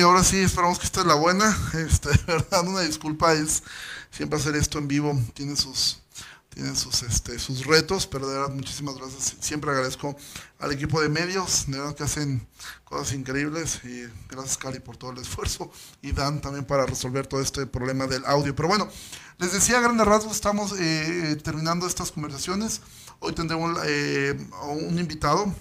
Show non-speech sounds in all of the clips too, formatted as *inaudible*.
ahora sí, esperamos que esta es la buena. *laughs* Este, de verdad, una disculpa es siempre hacer esto en vivo, tiene sus, tiene sus, este, sus retos, pero de verdad, muchísimas gracias. Siempre agradezco al equipo de medios, de verdad que hacen cosas increíbles y gracias Cari por todo el esfuerzo y Dan también para resolver todo este problema del audio. Pero bueno, les decía a grandes rasgos, estamos eh, terminando estas conversaciones. Hoy tendremos eh, un invitado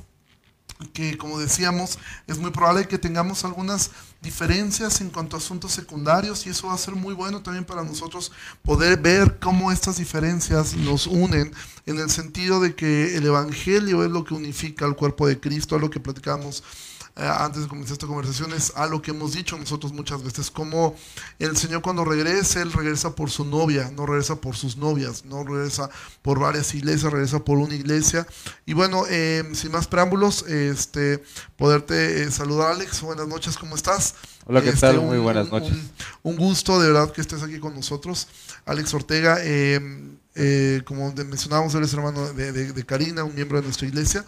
que como decíamos, es muy probable que tengamos algunas diferencias en cuanto a asuntos secundarios y eso va a ser muy bueno también para nosotros poder ver cómo estas diferencias nos unen en el sentido de que el Evangelio es lo que unifica al cuerpo de Cristo, a lo que platicamos antes de comenzar esta conversación, es a lo que hemos dicho nosotros muchas veces, como el Señor cuando regresa, Él regresa por su novia, no regresa por sus novias, no regresa por varias iglesias, regresa por una iglesia. Y bueno, eh, sin más preámbulos, este, poderte eh, saludar Alex, buenas noches, ¿cómo estás? Hola, ¿qué Este, tal? un- Muy buenas noches. Un, un gusto, de verdad, que estés aquí con nosotros. Alex Ortega, eh, eh, como mencionábamos, él es hermano de, de- de Karina, un miembro de nuestra iglesia.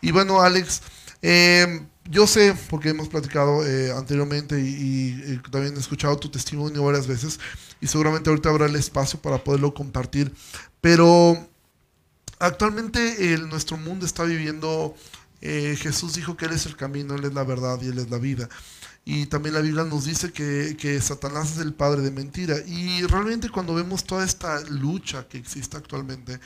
Y bueno, Alex, eh, yo sé, porque hemos platicado eh, anteriormente y, y, eh, también he escuchado tu testimonio varias veces, y seguramente ahorita habrá el espacio para poderlo compartir, pero actualmente el- nuestro mundo está viviendo, eh, Jesús dijo que Él es el camino, Él es la verdad y Él es la vida. Y también la Biblia nos dice que, que Satanás es el padre de mentira. Y realmente cuando vemos toda esta lucha que existe actualmente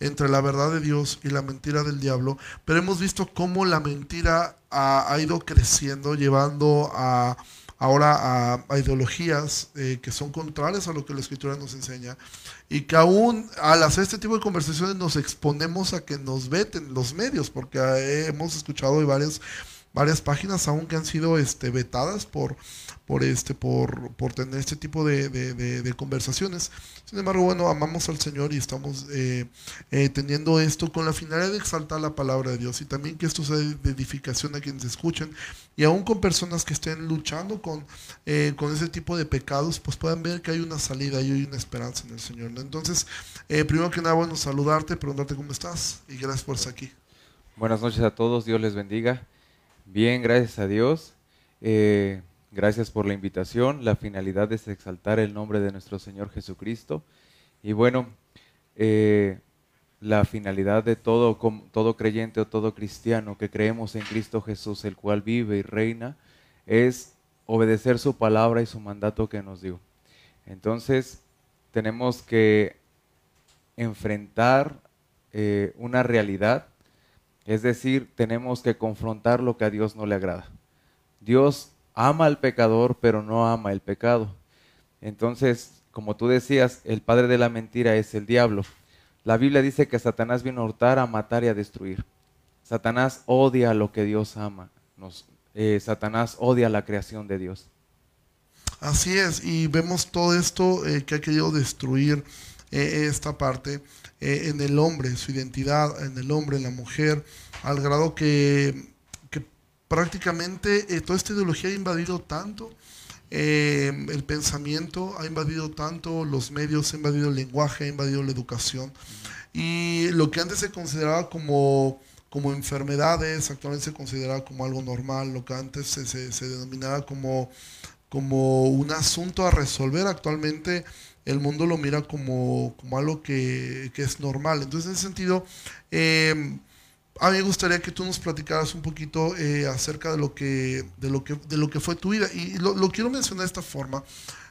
entre la verdad de Dios y la mentira del diablo, pero hemos visto cómo la mentira ha, ha ido creciendo, llevando a ahora a, a ideologías eh, que son contrarias a lo que la escritura nos enseña y que aún al hacer este tipo de conversaciones nos exponemos a que nos veten los medios, porque eh, hemos escuchado de varias varias páginas aún que han sido este, vetadas por, por, este, por, por tener este tipo de, de- de- de conversaciones. Sin embargo, bueno, amamos al Señor y estamos eh, eh, teniendo esto con la finalidad de exaltar la palabra de Dios y también que esto sea de edificación a quienes escuchen y aún con personas que estén luchando con, eh, con ese tipo de pecados, pues puedan ver que hay una salida y hay una esperanza en el Señor. ¿no? Entonces, eh, primero que nada, bueno, saludarte, preguntarte cómo estás y gracias por estar aquí. Buenas noches a todos, Dios les bendiga. Bien, gracias a Dios. Eh, gracias por la invitación. La finalidad es exaltar el nombre de nuestro Señor Jesucristo. Y bueno, eh, la finalidad de todo, todo creyente o todo cristiano que creemos en Cristo Jesús, el cual vive y reina, es obedecer su palabra y su mandato que nos dio. Entonces, tenemos que enfrentar eh, una realidad es decir, tenemos que confrontar lo que a Dios no le agrada. Dios ama al pecador, pero no ama el pecado. Entonces, como tú decías, el padre de la mentira es el diablo. La Biblia dice que Satanás vino a hurtar, a matar y a destruir. Satanás odia lo que Dios ama. Eh, Satanás odia la creación de Dios. Así es, y vemos todo esto eh, que ha querido destruir eh, esta parte eh, en el hombre, su identidad, en el hombre, en la mujer, al grado que, que prácticamente eh, toda esta ideología ha invadido tanto eh, el pensamiento, ha invadido tanto los medios, ha invadido el lenguaje, ha invadido la educación. Y lo que antes se consideraba como, como enfermedades, actualmente se considera como algo normal, lo que antes se, se- se denominaba como, como un asunto a resolver, actualmente el mundo lo mira como, como algo que, que es normal. Entonces, en ese sentido, eh, a mí me gustaría que tú nos platicaras un poquito eh, acerca de lo que de lo que de lo que fue tu vida y lo, lo quiero mencionar de esta forma.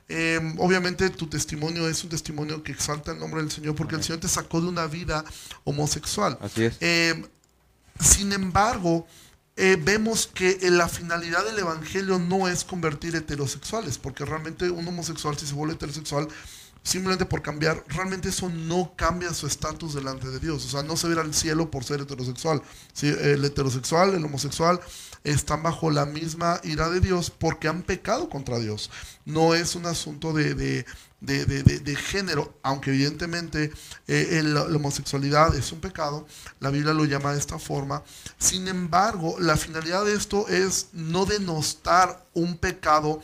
Eh, obviamente tu testimonio es un testimonio que exalta el nombre del Señor porque el. Señor te sacó de una vida homosexual. Así es. Eh, sin embargo, eh, vemos que la finalidad del Evangelio no es convertir heterosexuales, porque realmente un homosexual si se vuelve heterosexual, simplemente por cambiar, realmente eso no cambia su estatus delante de Dios. O sea, no se ir al cielo por ser heterosexual. Sí, el heterosexual, el homosexual, están bajo la misma ira de Dios porque han pecado contra Dios. No es un asunto de, de- de- de género, aunque evidentemente eh, el- la homosexualidad es un pecado, la Biblia lo llama de esta forma. Sin embargo, la finalidad de esto es no denostar un pecado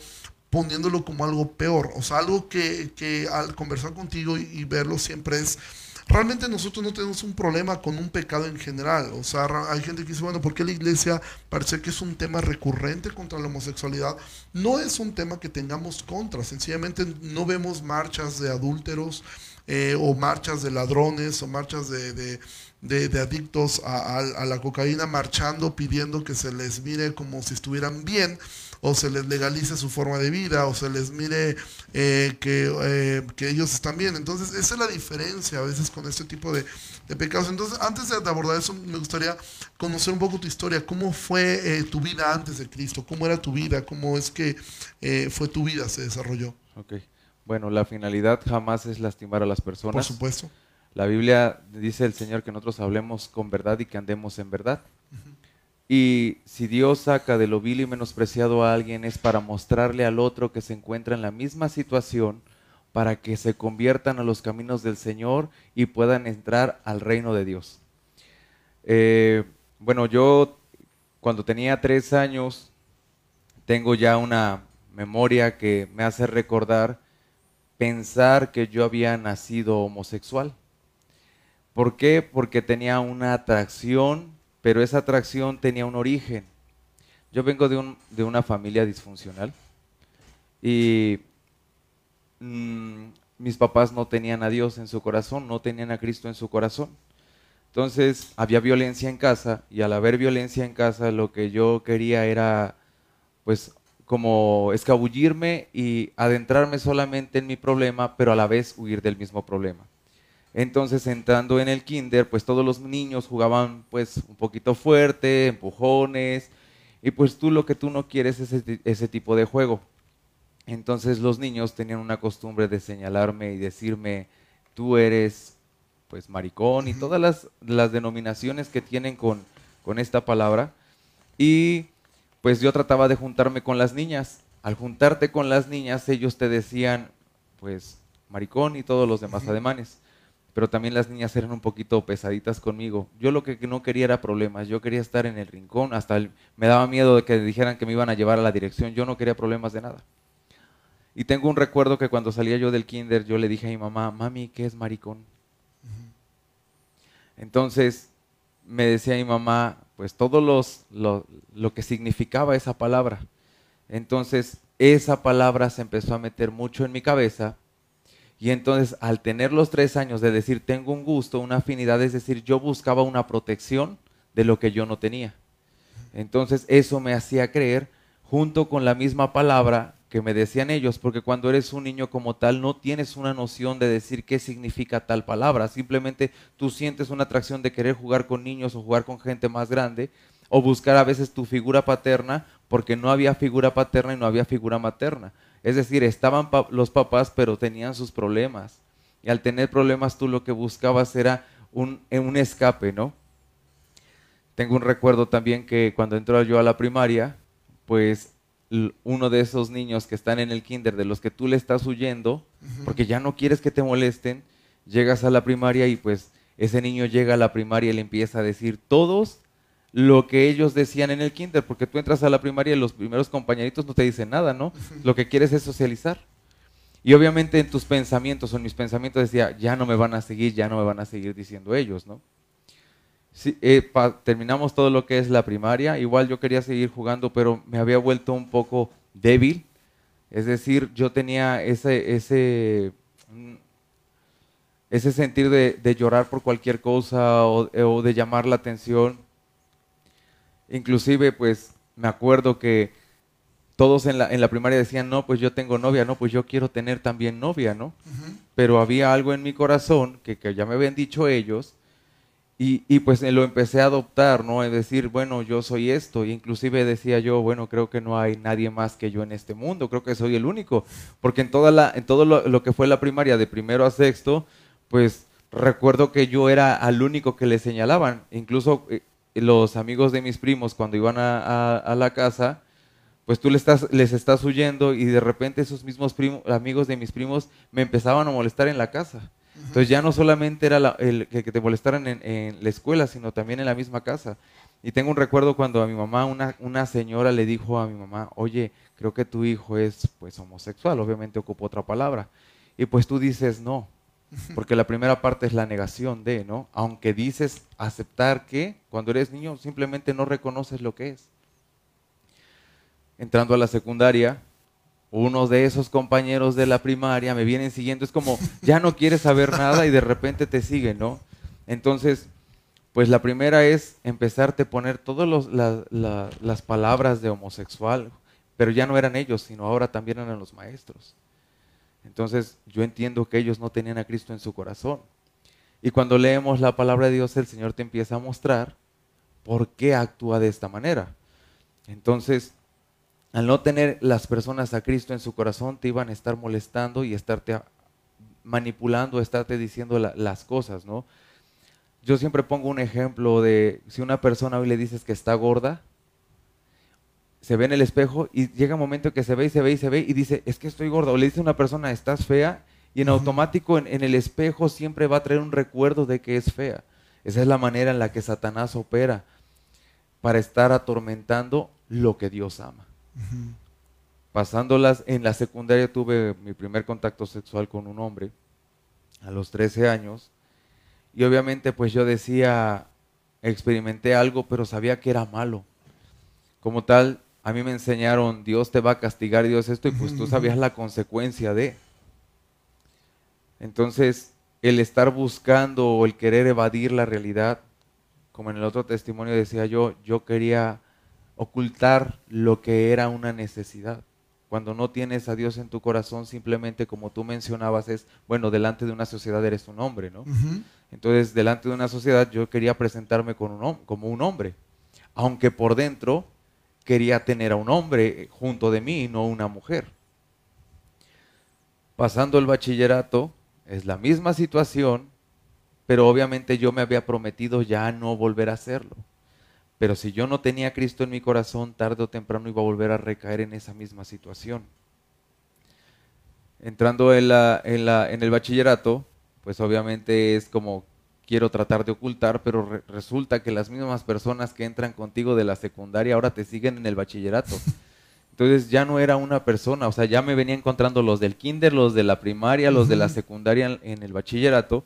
poniéndolo como algo peor, o sea, algo que, que al conversar contigo y, verlo siempre es realmente nosotros no tenemos un problema con un pecado en general. O sea, hay gente que dice, bueno, ¿por qué la iglesia parece que es un tema recurrente contra la homosexualidad? No es un tema que tengamos contra, sencillamente no vemos marchas de adúlteros eh, o marchas de ladrones o marchas de, adictos a, la cocaína marchando pidiendo que se les mire como si estuvieran bien o se les legalice su forma de vida, o se les mire eh, que, eh, que, ellos están bien. Entonces, esa es la diferencia a veces con este tipo de, pecados. Entonces, antes de abordar eso, me gustaría conocer un poco tu historia. ¿Cómo fue eh, tu vida antes de Cristo? ¿Cómo era tu vida? ¿Cómo es que fue tu vida, se desarrolló? Ok. Bueno, la finalidad jamás es lastimar a las personas. Por supuesto. La Biblia dice el Señor que nosotros hablemos con verdad y que andemos en verdad. Y si Dios saca de lo vil y menospreciado a alguien es para mostrarle al otro que se encuentra en la misma situación, para que se conviertan a los caminos del Señor y puedan entrar al reino de Dios. Eh, bueno, yo cuando tenía tres años tengo ya una memoria que me hace recordar pensar que yo había nacido homosexual. ¿Por qué? Porque tenía una atracción pero esa atracción tenía un origen. Yo vengo de, un, de una familia disfuncional y mm, mis papás no tenían a Dios en su corazón, no tenían a Cristo en su corazón. Entonces había violencia en casa y al haber violencia en casa lo que yo quería era pues como escabullirme y adentrarme solamente en mi problema, pero a la vez huir del mismo problema. Entonces, entrando en el kinder, pues todos los niños jugaban pues un poquito fuerte, empujones, y pues tú lo que tú no quieres es ese, tipo de juego. Entonces los niños tenían una costumbre de señalarme y decirme, tú eres pues maricón y todas las, las denominaciones que tienen con, con esta palabra. Y pues yo trataba de juntarme con las niñas. Al juntarte con las niñas, ellos te decían, pues, maricón y todos los demás ademanes pero también las niñas eran un poquito pesaditas conmigo. Yo lo que no quería era problemas, yo quería estar en el rincón, hasta me daba miedo de que dijeran que me iban a llevar a la dirección, yo no quería problemas de nada. Y tengo un recuerdo que cuando salía yo del kinder, yo le dije a mi mamá, mami, ¿qué es maricón? Entonces me decía mi mamá, pues todo los, lo, lo que significaba esa palabra. Entonces esa palabra se empezó a meter mucho en mi cabeza y entonces al tener los tres años de decir tengo un gusto, una afinidad, es decir, yo buscaba una protección de lo que yo no tenía. Entonces eso me hacía creer, junto con la misma palabra que me decían ellos, porque cuando eres un niño como tal no tienes una noción de decir qué significa tal palabra, simplemente tú sientes una atracción de querer jugar con niños o jugar con gente más grande, o buscar a veces tu figura paterna, porque no había figura paterna y no había figura materna. Es decir, estaban los papás, pero tenían sus problemas. Y al tener problemas tú lo que buscabas era un, un escape, ¿no? Tengo un recuerdo también que cuando entró yo a la primaria, pues uno de esos niños que están en el kinder, de los que tú le estás huyendo, porque ya no quieres que te molesten, llegas a la primaria y pues ese niño llega a la primaria y le empieza a decir, todos lo que ellos decían en el kinder, porque tú entras a la primaria y los primeros compañeritos no te dicen nada, ¿no? Lo que quieres es socializar. Y obviamente en tus pensamientos o en mis pensamientos decía, ya no me van a seguir, ya no me van a seguir diciendo ellos, ¿no? Eh, terminamos todo lo que es la primaria, igual yo quería seguir jugando, pero me había vuelto un poco débil, es decir, yo tenía ese, ese, mm, ese sentir de, llorar por cualquier cosa o de llamar la atención Inclusive, pues me acuerdo que todos en la, en la primaria decían, no, pues yo tengo novia, no, pues yo quiero tener también novia, ¿no? Pero había algo en mi corazón que, que ya me habían dicho ellos y, y, pues lo empecé a adoptar, ¿no? Es decir, bueno, yo soy esto. Y inclusive decía yo, bueno, creo que no hay nadie más que yo en este mundo, creo que soy el único. Porque en, toda la, en todo lo, lo que fue la primaria, de primero a sexto, pues recuerdo que yo era al único que le señalaban. Incluso eh, los amigos de mis primos cuando iban a, la casa, pues tú les estás, les estás huyendo y de repente esos mismos amigos de mis primos me empezaban a molestar en la casa. Entonces ya no solamente era el, que te molestaran en, la escuela, sino también en la misma casa. Y tengo un recuerdo cuando a mi mamá, una, una señora le dijo a mi mamá, oye, creo que tu hijo es pues homosexual, obviamente ocupó otra palabra. Y pues tú dices, no, Porque la primera parte es la negación de, ¿no? Aunque dices aceptar que cuando eres niño simplemente no reconoces lo que es. Entrando a la secundaria, uno de esos compañeros de la primaria me vienen siguiendo, es como, ya no quieres saber nada y de repente te siguen, ¿no? Entonces, pues la primera es empezarte a poner todas las palabras de homosexual, pero ya no eran ellos, sino ahora también eran los maestros. Entonces yo entiendo que ellos no tenían a Cristo en su corazón. Y cuando leemos la palabra de Dios, el Señor te empieza a mostrar por qué actúa de esta manera. Entonces, al no tener las personas a Cristo en su corazón, te iban a estar molestando y estarte manipulando, estarte diciendo las cosas, ¿no? Yo siempre pongo un ejemplo de si una persona hoy le dices que está gorda, se ve en el espejo y llega un momento que se ve y se ve y se ve y dice, es que estoy gorda. O le dice a una persona, estás fea, y en automático en, en, el espejo siempre va a traer un recuerdo de que es fea. Esa es la manera en la que Satanás opera para estar atormentando lo que Dios ama. Pasándolas en la secundaria tuve mi primer contacto sexual con un hombre a los 13 años y obviamente pues yo decía, experimenté algo pero sabía que era malo. Como tal, a mí me enseñaron, Dios te va a castigar, Dios esto y pues tú *laughs* sabías la consecuencia de. Entonces, el estar buscando o el querer evadir la realidad, como en el otro testimonio decía yo, yo quería ocultar lo que era una necesidad. Cuando no tienes a Dios en tu corazón, simplemente como tú mencionabas, es, bueno, delante de una sociedad eres un hombre, ¿no? Entonces, delante de una sociedad yo quería presentarme con un, como un hombre, aunque por dentro quería tener a un hombre junto de mí, no una mujer. Pasando el bachillerato, es la misma situación, pero obviamente yo me había prometido ya no volver a hacerlo. Pero si yo no tenía a Cristo en mi corazón, tarde o temprano iba a volver a recaer en esa misma situación. Entrando en, la, en, la, en el bachillerato, pues obviamente es como quiero tratar de ocultar, pero resulta que las mismas personas que entran contigo de la secundaria ahora te siguen en el bachillerato. *laughs* Entonces ya no era una persona, o sea, ya me venía encontrando los del kinder, los de la primaria, los de la secundaria en el bachillerato,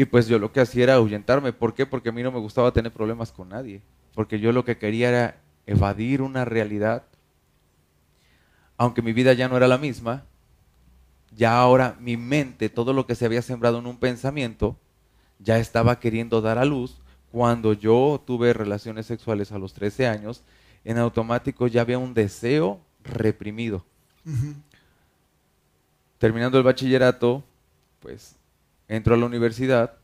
y pues yo lo que hacía era ahuyentarme. ¿Por qué? Porque a mí no me gustaba tener problemas con nadie. Porque yo lo que quería era evadir una realidad. Aunque mi vida ya no era la misma, ya ahora mi mente, todo lo que se había sembrado en un pensamiento, ya estaba queriendo dar a luz. Cuando yo tuve relaciones sexuales a los 13 años, en automático ya había un deseo reprimido. Terminando el bachillerato, pues entro a la universidad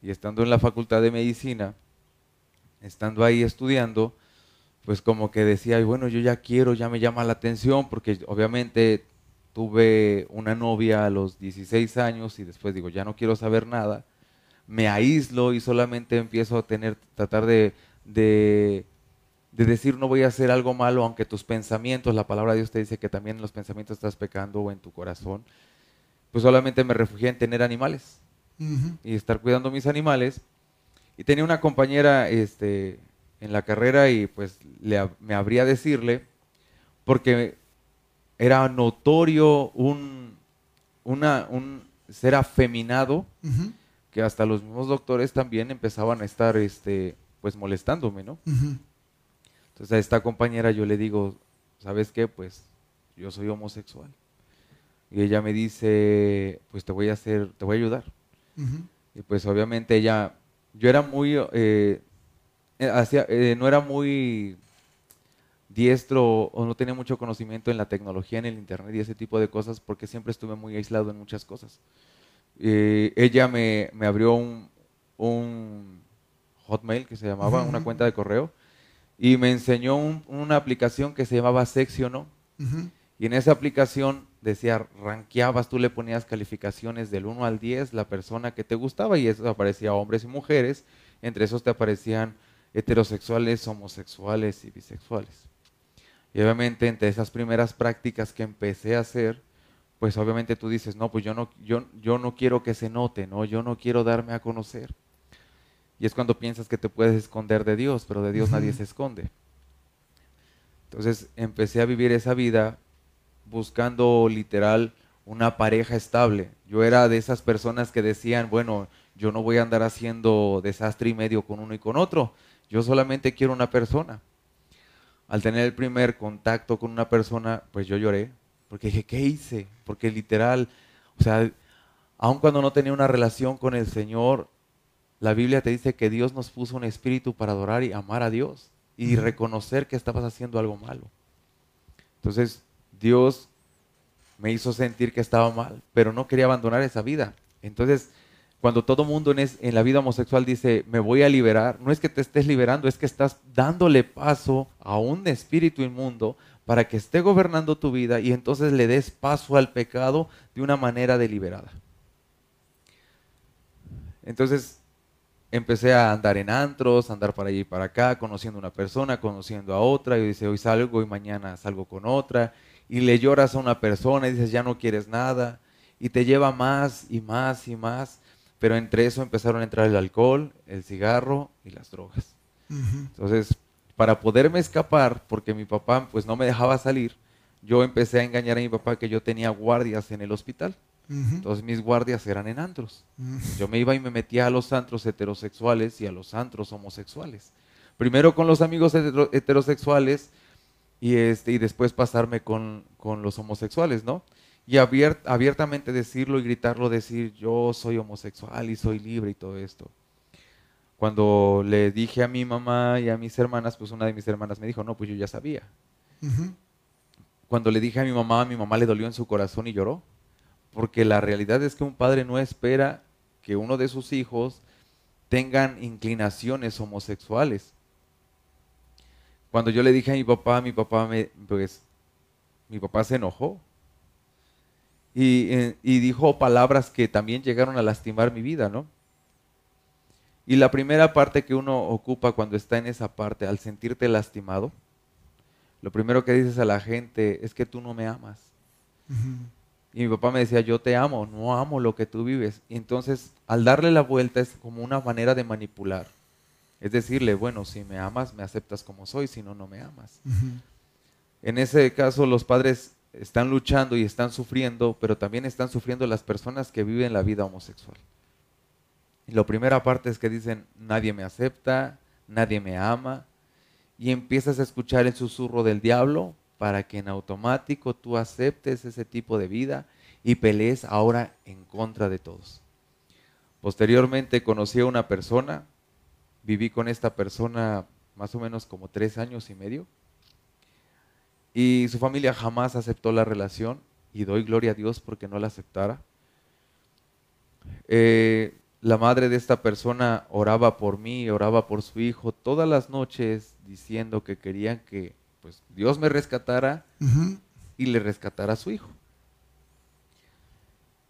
y estando en la facultad de medicina, estando ahí estudiando, pues como que decía, bueno, yo ya quiero, ya me llama la atención, porque obviamente tuve una novia a los 16 años y después digo, ya no quiero saber nada, me aíslo y solamente empiezo a tener, tratar de, de, de decir no voy a hacer algo malo, aunque tus pensamientos, la palabra de Dios te dice que también en los pensamientos estás pecando o en tu corazón, pues solamente me refugié en tener animales y estar cuidando mis animales. Y tenía una compañera este, en la carrera y pues le, me habría decirle, porque era notorio un, una, un ser afeminado, que hasta los mismos doctores también empezaban a estar este, pues molestándome, ¿no? Entonces a esta compañera yo le digo, ¿sabes qué? Pues yo soy homosexual. Y ella me dice, pues te voy a hacer, te voy a ayudar. Y pues obviamente ella, yo era muy, eh, eh, eh, no era muy diestro o no tenía mucho conocimiento en la tecnología, en el internet y ese tipo de cosas porque siempre estuve muy aislado en muchas cosas. Ella me, abrió un, un, hotmail que se llamaba, una cuenta de correo, y me enseñó una aplicación que se llamaba Sexy no. Y en esa aplicación decía, ranqueabas, tú le ponías calificaciones del 1 al 10, la persona que te gustaba, y eso aparecía hombres y mujeres, entre esos te aparecían heterosexuales, homosexuales y bisexuales. Y obviamente entre esas primeras prácticas que empecé a hacer, pues obviamente tú dices, no, pues yo no, yo, yo no quiero que se note, ¿no? yo no quiero darme a conocer. Y es cuando piensas que te puedes esconder de Dios, pero de Dios nadie se esconde. Entonces empecé a vivir esa vida buscando literal una pareja estable. Yo era de esas personas que decían, bueno, yo no voy a andar haciendo desastre y medio con uno y con otro. Yo solamente quiero una persona. Al tener el primer contacto con una persona, pues yo lloré, porque dije, ¿qué hice? Porque literal, o sea, aun cuando no tenía una relación con el Señor, la Biblia te dice que Dios nos puso un espíritu para adorar y amar a Dios y reconocer que estabas haciendo algo malo. Entonces, Dios me hizo sentir que estaba mal, pero no quería abandonar esa vida. Entonces, cuando todo mundo en, en, la vida homosexual dice, me voy a liberar, no es que te estés liberando, es que estás dándole paso a un espíritu inmundo para que esté gobernando tu vida y entonces le des paso al pecado de una manera deliberada. Entonces empecé a andar en antros, a andar para allí y para acá, conociendo a una persona, conociendo a otra, y dice, hoy salgo y mañana salgo con otra, y le lloras a una persona y dices, ya no quieres nada, y te lleva más y más y más, pero entre eso empezaron a entrar el alcohol, el cigarro y las drogas. Entonces, para poderme escapar, porque mi papá pues no me dejaba salir, yo empecé a engañar a mi papá que yo tenía guardias en el hospital. Entonces mis guardias eran en antros. Yo me iba y me metía a los antros heterosexuales y a los antros homosexuales. Primero con los amigos heterosexuales y, este, y después pasarme con, con los homosexuales, ¿no? Y abiertamente decirlo y gritarlo, decir yo soy homosexual y soy libre y todo esto. Cuando le dije a mi mamá y a mis hermanas, pues una de mis hermanas me dijo, no, pues yo ya sabía. Cuando le dije a mi mamá, a mi mamá le dolió en su corazón y lloró porque la realidad es que un padre no espera que uno de sus hijos tengan inclinaciones homosexuales. Cuando yo le dije a mi papá, mi papá me, pues, mi papá se enojó y, eh, y dijo palabras que también llegaron a lastimar mi vida, ¿no? Y la primera parte que uno ocupa cuando está en esa parte, al sentirte lastimado, lo primero que dices a la gente es que tú no me amas. Y mi papá me decía, yo te amo, no amo lo que tú vives. Y entonces, al darle la vuelta es como una manera de manipular. Es decirle, bueno, si me amas, me aceptas como soy, si no, no me amas. En ese caso, los padres están luchando y están sufriendo, pero también están sufriendo las personas que viven la vida homosexual. Y la primera parte es que dicen, nadie me acepta, nadie me ama, y empiezas a escuchar el susurro del diablo, para que en automático tú aceptes ese tipo de vida y pelees ahora en contra de todos. Posteriormente conocí a una persona, viví con esta persona más o menos como tres años y medio, y su familia jamás aceptó la relación, y doy gloria a Dios porque no la aceptara. Eh, la madre de esta persona oraba por mí, oraba por su hijo todas las noches diciendo que querían que pues Dios me rescatara y le rescatara a su hijo.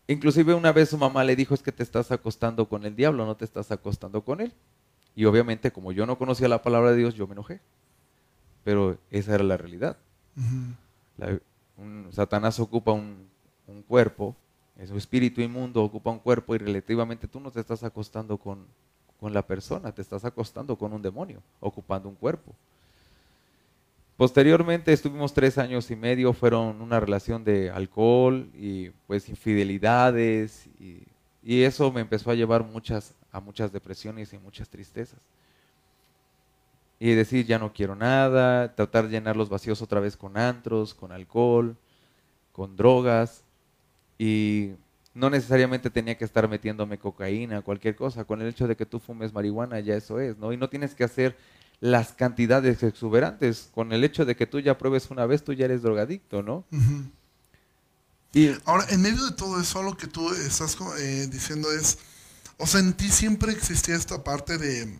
Inclusive una vez su mamá le dijo es que te estás acostando con el diablo, no te estás acostando con él. Y obviamente como yo no conocía la palabra de Dios, yo me enojé. Pero esa era la realidad. Satanás ocupa un, un cuerpo, su espíritu inmundo ocupa un cuerpo y relativamente tú no te estás acostando con, con la persona, te estás acostando con un demonio, ocupando un cuerpo. Posteriormente estuvimos tres años y medio, fueron una relación de alcohol y pues infidelidades y, eso me empezó a llevar muchas, a muchas depresiones y muchas tristezas. Y decir ya no quiero nada, tratar de llenar los vacíos otra vez con antros, con alcohol, con drogas y no necesariamente tenía que estar metiéndome cocaína, cualquier cosa, con el hecho de que tú fumes marihuana ya eso es, ¿no? Y no tienes que hacer las cantidades exuberantes. Con el hecho de que tú ya pruebes una vez, tú ya eres drogadicto, ¿no? y, Ahora, en medio de todo eso, lo que tú estás eh, diciendo es, o sea, en ti siempre existía esta parte de,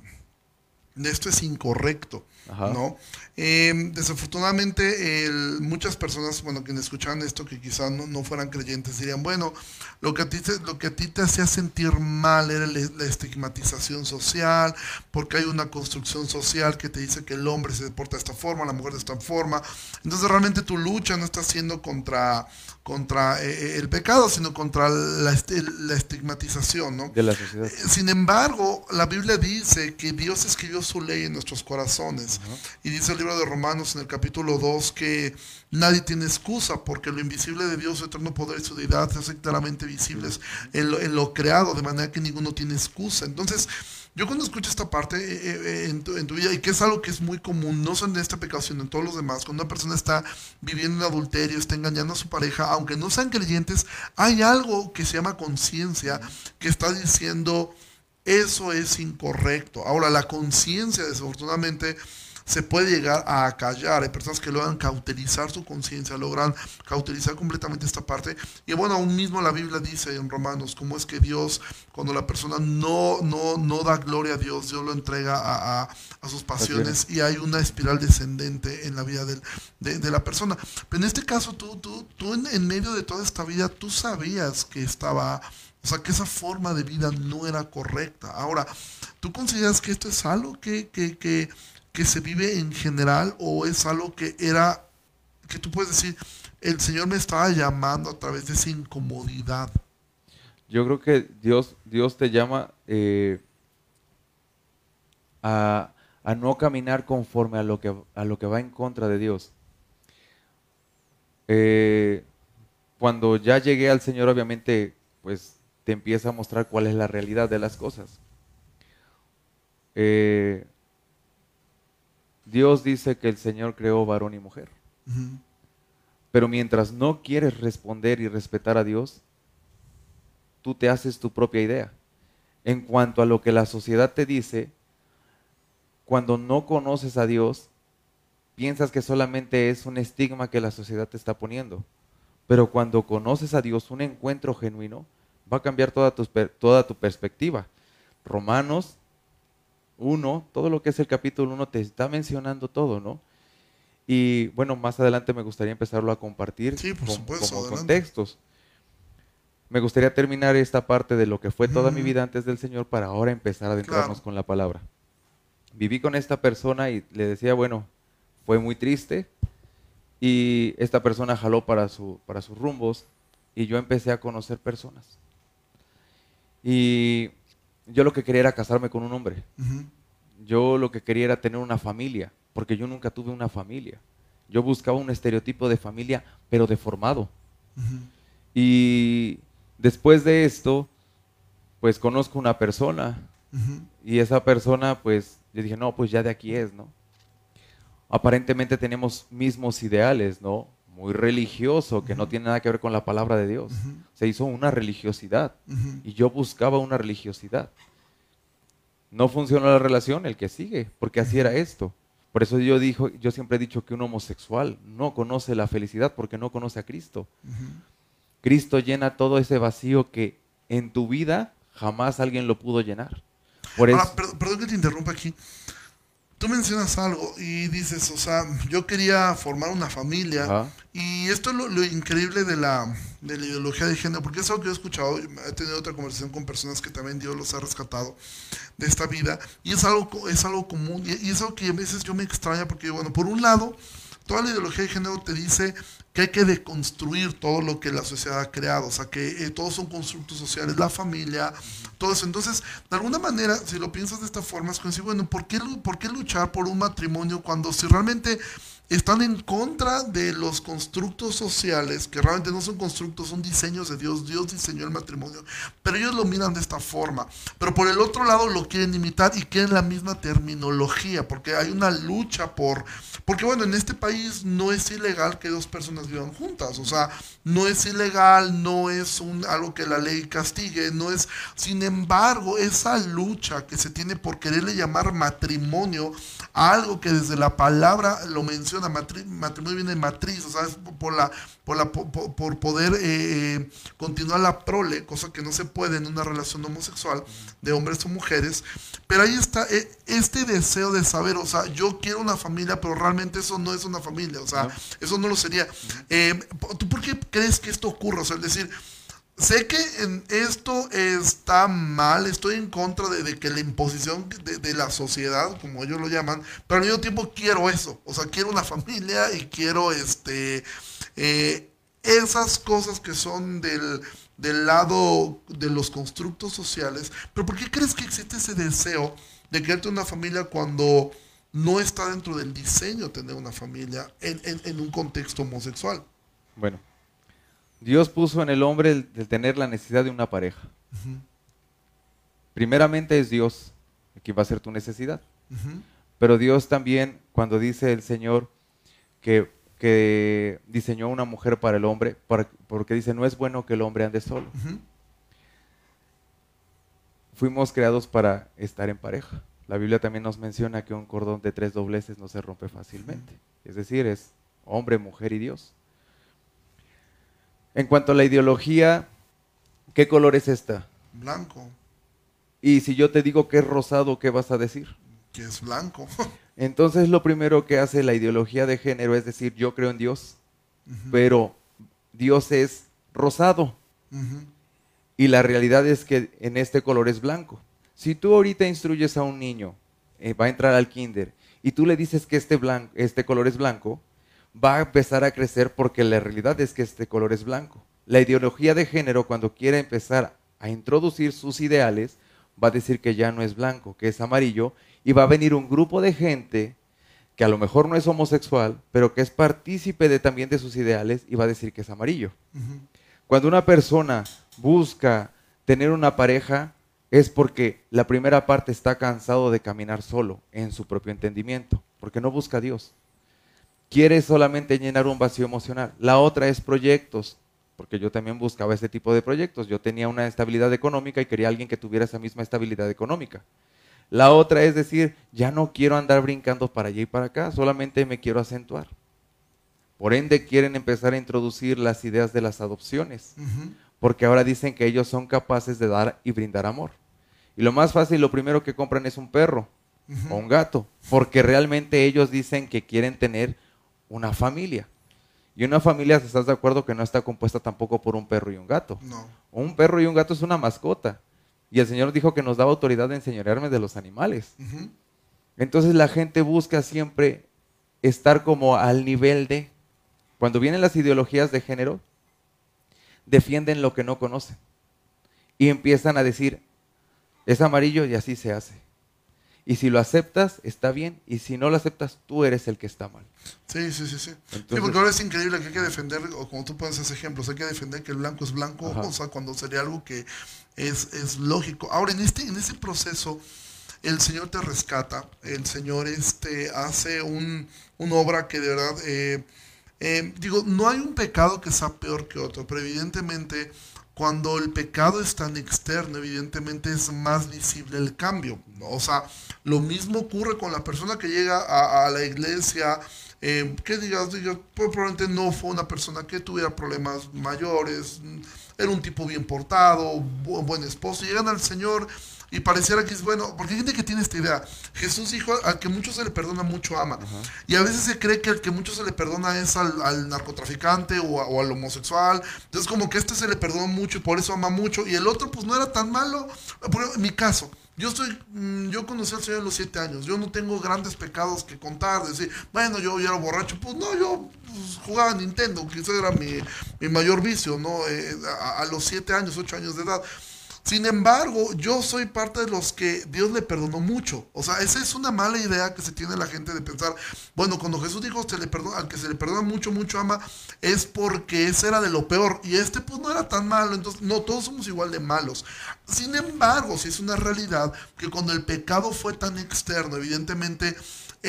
de esto es incorrecto. ¿No? Em, desafortunadamente, muchas personas, bueno, quienes escuchaban esto, que quizás no, fueran creyentes, dirían, bueno, lo que, a ti te, lo que a ti te hacía sentir mal era la estigmatización social, porque hay una construcción social que te dice que el hombre se deporta de esta forma, la mujer de esta forma. Entonces, realmente tu lucha no está siendo contra contra eh, eh, el pecado, sino contra la, estigmatización, ¿no? De la sociedad. Eh, sin embargo, la Biblia dice que Dios escribió su ley en nuestros corazones. Y dice el libro de Romanos en el capítulo 2 que nadie tiene excusa porque lo invisible de Dios, su eterno poder y su deidad se hacen claramente visibles en lo, creado, de manera que ninguno tiene excusa. Entonces, yo cuando escucho esta parte eh, eh, en, tu, vida, y que es algo que es muy común, no solo en esta pecado, sino en todos los demás, cuando una persona está viviendo en adulterio, está engañando a su pareja, aunque no sean creyentes, hay algo que se llama conciencia que está diciendo eso es incorrecto. Ahora, la conciencia, desafortunadamente, se puede llegar a callar. Hay personas que logran cauterizar su conciencia, logran cauterizar completamente esta parte. Y bueno, aún mismo la Biblia dice en Romanos cómo es que Dios, cuando la persona no, no, no da gloria a Dios, Dios lo entrega a, sus pasiones y hay una espiral descendente en la vida de, la persona. Pero en este caso, tú, tú, tú en, medio de toda esta vida, tú sabías que estaba... O sea, que esa forma de vida no era correcta. Ahora, ¿tú consideras que esto es algo que, que, que, que se vive en general o es algo que era, que tú puedes decir, el Señor me estaba llamando a través de esa incomodidad? Yo creo que Dios, Dios te llama eh, a, no caminar conforme a lo, que, a lo que va en contra de Dios. Eh, cuando ya llegué al Señor, obviamente, pues te empieza a mostrar cuál es la realidad de las cosas. Eh, Dios dice que el Señor creó varón y mujer. Pero mientras no quieres responder y respetar a Dios, tú te haces tu propia idea. En cuanto a lo que la sociedad te dice, cuando no conoces a Dios, piensas que solamente es un estigma que la sociedad te está poniendo. Pero cuando conoces a Dios, un encuentro genuino, va a cambiar toda tu, toda tu perspectiva. Romanos 1, todo lo que es el capítulo 1 te está mencionando todo, ¿no? Y bueno, más adelante me gustaría empezarlo a compartir como contextos. Me gustaría terminar esta parte de lo que fue toda mi vida antes del Señor para ahora empezar a adentrarnos con la palabra. Viví con esta persona y le decía, bueno, fue muy triste y esta persona jaló para, su, para sus rumbos y yo empecé a conocer personas. Y yo lo que quería era casarme con un hombre. Yo lo que quería era tener una familia, porque yo nunca tuve una familia. Yo buscaba un estereotipo de familia, pero deformado. Y después de esto, pues conozco una persona. Y esa persona, pues, yo dije, no, pues ya de aquí es, ¿no? Aparentemente tenemos mismos ideales, ¿no? Muy religioso, que no tiene nada que ver con la palabra de Dios. Se hizo una religiosidad y yo buscaba una religiosidad. No funcionó la relación, el que sigue, porque así era esto. Por eso yo, dijo, yo siempre he dicho que un homosexual no conoce la felicidad porque no conoce a Cristo. Cristo llena todo ese vacío que en tu vida jamás alguien lo pudo llenar. Por perdón que te interrumpa aquí. Tú mencionas algo y dices, o sea, yo quería formar una familia y esto es lo, increíble de la, de la, ideología de género, porque es algo que he escuchado, he tenido otra conversación con personas que también Dios los ha rescatado de esta vida y es algo, es algo común y, y es algo que a veces yo me extraña porque, bueno, por un lado, toda la ideología de género te dice que hay que deconstruir todo lo que la sociedad ha creado, o sea, que eh, todos son constructos sociales, la familia, todo eso. Entonces, de alguna manera, si lo piensas de esta forma, es como bueno, ¿por qué, ¿por qué luchar por un matrimonio cuando si realmente están en contra de los constructos sociales, que realmente no son constructos, son diseños de Dios. Dios diseñó el matrimonio, pero ellos lo miran de esta forma. Pero por el otro lado lo quieren imitar y quieren la misma terminología, porque hay una lucha por... Porque bueno, en este país no es ilegal que dos personas vivan juntas, o sea, no es ilegal, no es un, algo que la ley castigue, no es... Sin embargo, esa lucha que se tiene por quererle llamar matrimonio algo que desde la palabra lo menciona, matrimonio viene de matriz, o sea, por, la, por, la, por, poder eh, eh, continuar la prole, cosa que no se puede en una relación homosexual de hombres o mujeres. Pero ahí está eh, este deseo de saber, o sea, yo quiero una familia, pero realmente eso no es una familia, o sea, eso no lo sería. ¿Tú por qué crees que esto ocurre? O sea, es decir, sé que en esto está mal, estoy en contra de, que la imposición de, la sociedad, como ellos lo llaman, pero al mismo tiempo quiero eso, o sea, quiero una familia y quiero este... Eh, esas cosas que son del, del lado de los constructos sociales, pero ¿por qué crees que existe ese deseo de crearte una familia cuando no está dentro del diseño tener una familia en, un contexto homosexual? Bueno, Dios puso en el hombre el, tener la necesidad de una pareja. Primeramente es Dios quien va a ser tu necesidad. Pero Dios también, cuando dice el Señor que, que, diseñó una mujer para el hombre, porque dice, no es bueno que el hombre ande solo. Fuimos creados para estar en pareja. La Biblia también nos menciona que un cordón de tres dobleces no se rompe fácilmente. Es decir, es hombre, mujer y Dios. En cuanto a la ideología, ¿qué color es esta? Blanco. Y si yo te digo que es rosado, ¿qué vas a decir? Que es blanco. *laughs* Entonces lo primero que hace la ideología de género es decir, yo creo en Dios, pero Dios es rosado. Y la realidad es que en este color es blanco. Si tú ahorita instruyes a un niño, eh, va a entrar al kinder, y tú le dices que este, blanco, este color es blanco, va a empezar a crecer porque la realidad es que este color es blanco. La ideología de género, cuando quiere empezar a introducir sus ideales, va a decir que ya no es blanco, que es amarillo, y va a venir un grupo de gente que a lo mejor no es homosexual, pero que es partícipe de, también de sus ideales y va a decir que es amarillo. Cuando una persona busca tener una pareja, es porque la primera parte está cansado de caminar solo en su propio entendimiento, porque no busca a Dios. Quiere solamente llenar un vacío emocional. La otra es proyectos, porque yo también buscaba ese tipo de proyectos. Yo tenía una estabilidad económica y quería alguien que tuviera esa misma estabilidad económica. La otra es decir, ya no quiero andar brincando para allá y para acá, solamente me quiero acentuar. Por ende, quieren empezar a introducir las ideas de las adopciones, porque ahora dicen que ellos son capaces de dar y brindar amor. Y lo más fácil, lo primero que compran es un perro o un gato, porque realmente ellos dicen que quieren tener una familia. Y una familia, ¿estás de acuerdo que no está compuesta tampoco por un perro y un gato? No. Un perro y un gato es una mascota. Y el Señor dijo que nos daba autoridad de enseñorearme de los animales. Entonces la gente busca siempre estar como al nivel de... Cuando vienen las ideologías de género, defienden lo que no conocen. Y empiezan a decir, es amarillo y así se hace. Y si lo aceptas, está bien. Y si no lo aceptas, tú eres el que está mal. Sí, sí, sí, sí. sí, porque ahora es increíble que hay que defender, o como tú pones ese ejemplo, hay que defender que el blanco es blanco, o sea, cuando sería algo que es, es lógico. Ahora, en este, en ese proceso, el Señor te rescata, el Señor este, hace un, una obra que de verdad, eh, eh, digo, no hay un pecado que sea peor que otro, pero evidentemente cuando el pecado es tan externo, evidentemente es más visible el cambio. O sea, lo mismo ocurre con la persona que llega a, la iglesia, eh, que digas, digas, pues, probablemente no fue una persona que tuviera problemas mayores, era un tipo bien portado, buen esposo, llegan al Señor y pareciera que es bueno, porque hay gente que tiene esta idea. Jesús dijo, al que mucho se le perdona, mucho ama. Y a veces se cree que el que mucho se le perdona es al, narcotraficante o, al homosexual. Entonces como que este se le perdona mucho y por eso ama mucho. Y el otro pues no era tan malo. en mi caso, yo estoy, mm, yo conocí al Señor a los siete años. Yo no tengo grandes pecados que contar. Decir, bueno, yo, era borracho. Pues no, yo pues, jugaba a Nintendo, que ese era mi, mayor vicio, ¿no? Eh, a, a los siete años, ocho años de edad. Sin embargo, yo soy parte de los que Dios le perdonó mucho. O sea, esa es una mala idea que se tiene la gente de pensar, bueno, cuando Jesús dijo se le perdona, al que se le perdona mucho, mucho ama, es porque ese era de lo peor. Y este pues no era tan malo. Entonces, no, todos somos igual de malos. Sin embargo, si es una realidad que cuando el pecado fue tan externo, evidentemente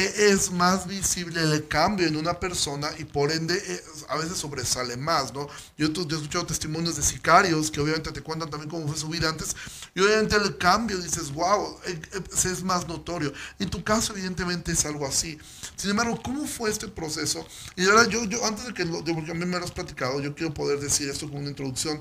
es más visible el cambio en una persona y por ende eh, a veces sobresale más, ¿no? Yo, he escuchado testimonios de sicarios que obviamente te cuentan también cómo fue su vida antes y obviamente el cambio dices, wow, eh, eh, es más notorio. En tu caso evidentemente es algo así. Sin embargo, ¿cómo fue este proceso? Y ahora yo, yo antes de que, lo, porque a mí me lo has platicado, yo quiero poder decir esto como una introducción.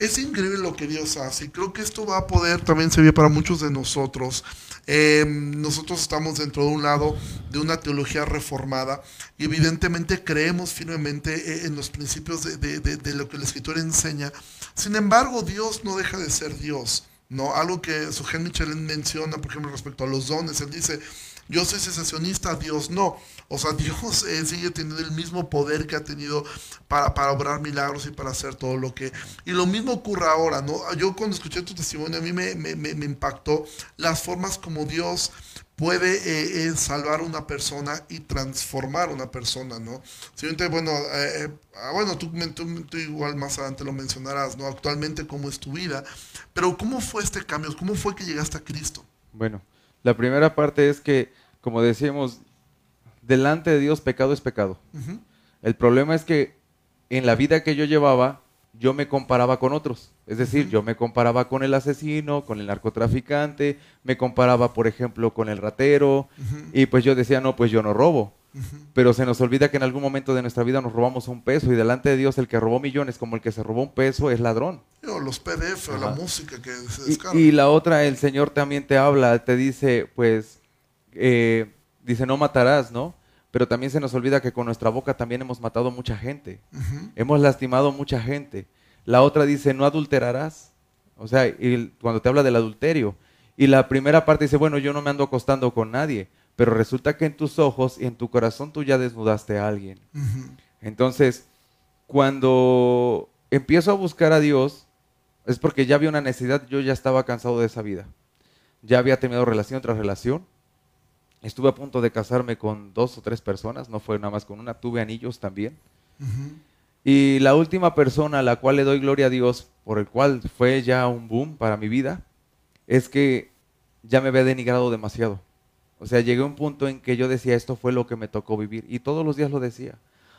Es increíble lo que Dios hace y creo que esto va a poder también servir para muchos de nosotros. Eh, nosotros estamos dentro de un lado de una teología reformada y evidentemente creemos firmemente eh, en los principios de, lo que la escritura enseña. Sin embargo, Dios no deja de ser Dios. ¿no? Algo que Sujén Michelin menciona, por ejemplo, respecto a los dones, él dice, yo soy sensacionista, Dios no. O sea, *laughs* Dios eh, sigue teniendo el mismo poder que ha tenido para, para obrar milagros y para hacer todo lo que... Y lo mismo ocurre ahora, ¿no? Yo cuando escuché tu testimonio, a mí me, me, me impactó las formas como Dios puede eh, eh, salvar una persona y transformar una persona, ¿no? bueno, eh, ah, bueno tú, igual más adelante lo mencionarás, ¿no? Actualmente cómo es tu vida, pero ¿cómo fue este cambio? ¿Cómo fue que llegaste a Cristo? Bueno, la primera parte es que, como decíamos, delante de Dios pecado es pecado. El problema es que en la vida que yo llevaba, yo me comparaba con otros. Es decir, yo me comparaba con el asesino, con el narcotraficante, me comparaba, por ejemplo, con el ratero, y pues yo decía, no, pues yo no robo. Pero se nos olvida que en algún momento de nuestra vida nos robamos un peso y delante de Dios el que robó millones como el que se robó un peso es ladrón. los PDF, la música que se descarga. Y, la otra, el Señor también te habla, te dice, pues, eh, dice, no matarás, ¿no? Pero también se nos olvida que con nuestra boca también hemos matado mucha gente. Hemos lastimado mucha gente. La otra dice, no adulterarás. O sea, y cuando te habla del adulterio. Y la primera parte dice, bueno, yo no me ando acostando con nadie. Pero resulta que en tus ojos y en tu corazón tú ya desnudaste a alguien. Entonces, cuando empiezo a buscar a Dios, es porque ya había una necesidad, yo ya estaba cansado de esa vida. Ya había tenido relación tras relación Estuve a punto de casarme con dos o tres personas, no fue nada más con una, tuve anillos también. Y la última persona a la cual le doy gloria a Dios, por el cual fue ya un boom para mi vida, es que ya me había denigrado demasiado. O sea, llegué a un punto en que yo decía, esto fue lo que me tocó vivir. Y todos los días lo decía.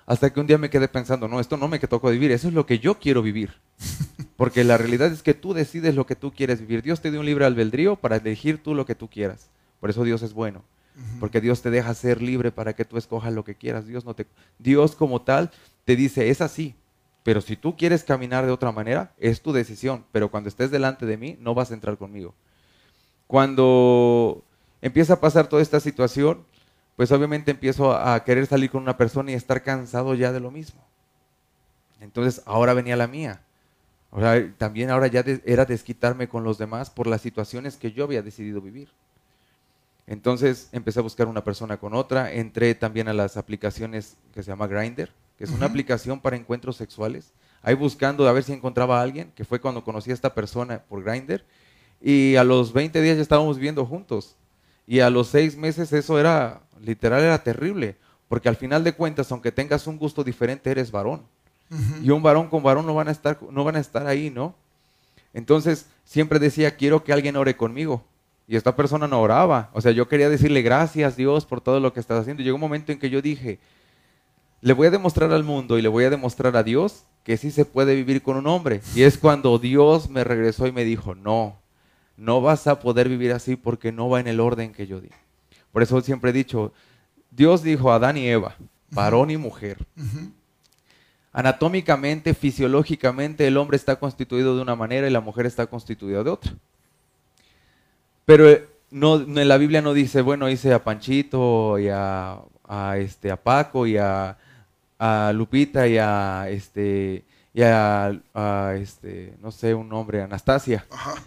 Hasta que un día me quedé pensando, no, esto no me tocó vivir, eso es lo que yo quiero vivir. *laughs* Porque la realidad es que tú decides lo que tú quieres vivir. Dios te dio un libre albedrío para elegir tú lo que tú quieras. Por eso Dios es bueno. Porque Dios te deja ser libre para que tú escojas lo que quieras. Dios, no te, Dios como tal te dice, es así. Pero si tú quieres caminar de otra manera, es tu decisión. Pero cuando estés delante de mí, no vas a entrar conmigo. Cuando empieza a pasar toda esta situación, pues obviamente empiezo a querer salir con una persona y estar cansado ya de lo mismo. Entonces ahora venía la mía. también ahora ya era desquitarme con los demás por las situaciones que yo había decidido vivir. Entonces empecé a buscar una persona con otra, entré también a las aplicaciones que se llama Grindr, que es una aplicación para encuentros sexuales. Ahí buscando a ver si encontraba a alguien, que fue cuando conocí a esta persona por Grindr. Y a los 20 días ya estábamos viviendo juntos. Y a los seis meses eso era, literal, era terrible. Porque al final de cuentas, aunque tengas un gusto diferente, eres varón. Y un varón con varón no van a estar, no van a estar ahí, ¿no? Entonces siempre decía, quiero que alguien ore conmigo. Y esta persona no oraba. O sea, yo quería decirle gracias Dios por todo lo que estás haciendo. llegó un momento en que yo dije, le voy a demostrar al mundo y le voy a demostrar a Dios que sí se puede vivir con un hombre. Y es cuando Dios me regresó y me dijo, no, no vas a poder vivir así porque no va en el orden que yo di. Por eso siempre he dicho, Dios dijo a Adán y Eva, varón y mujer. Anatómicamente, fisiológicamente, el hombre está constituido de una manera y la mujer está constituida de otra. Pero eh, no, en la Biblia no dice, bueno, hice a Panchito y a, este, a Paco y a, Lupita y a, este, y a, este, no sé, un nombre, Anastasia.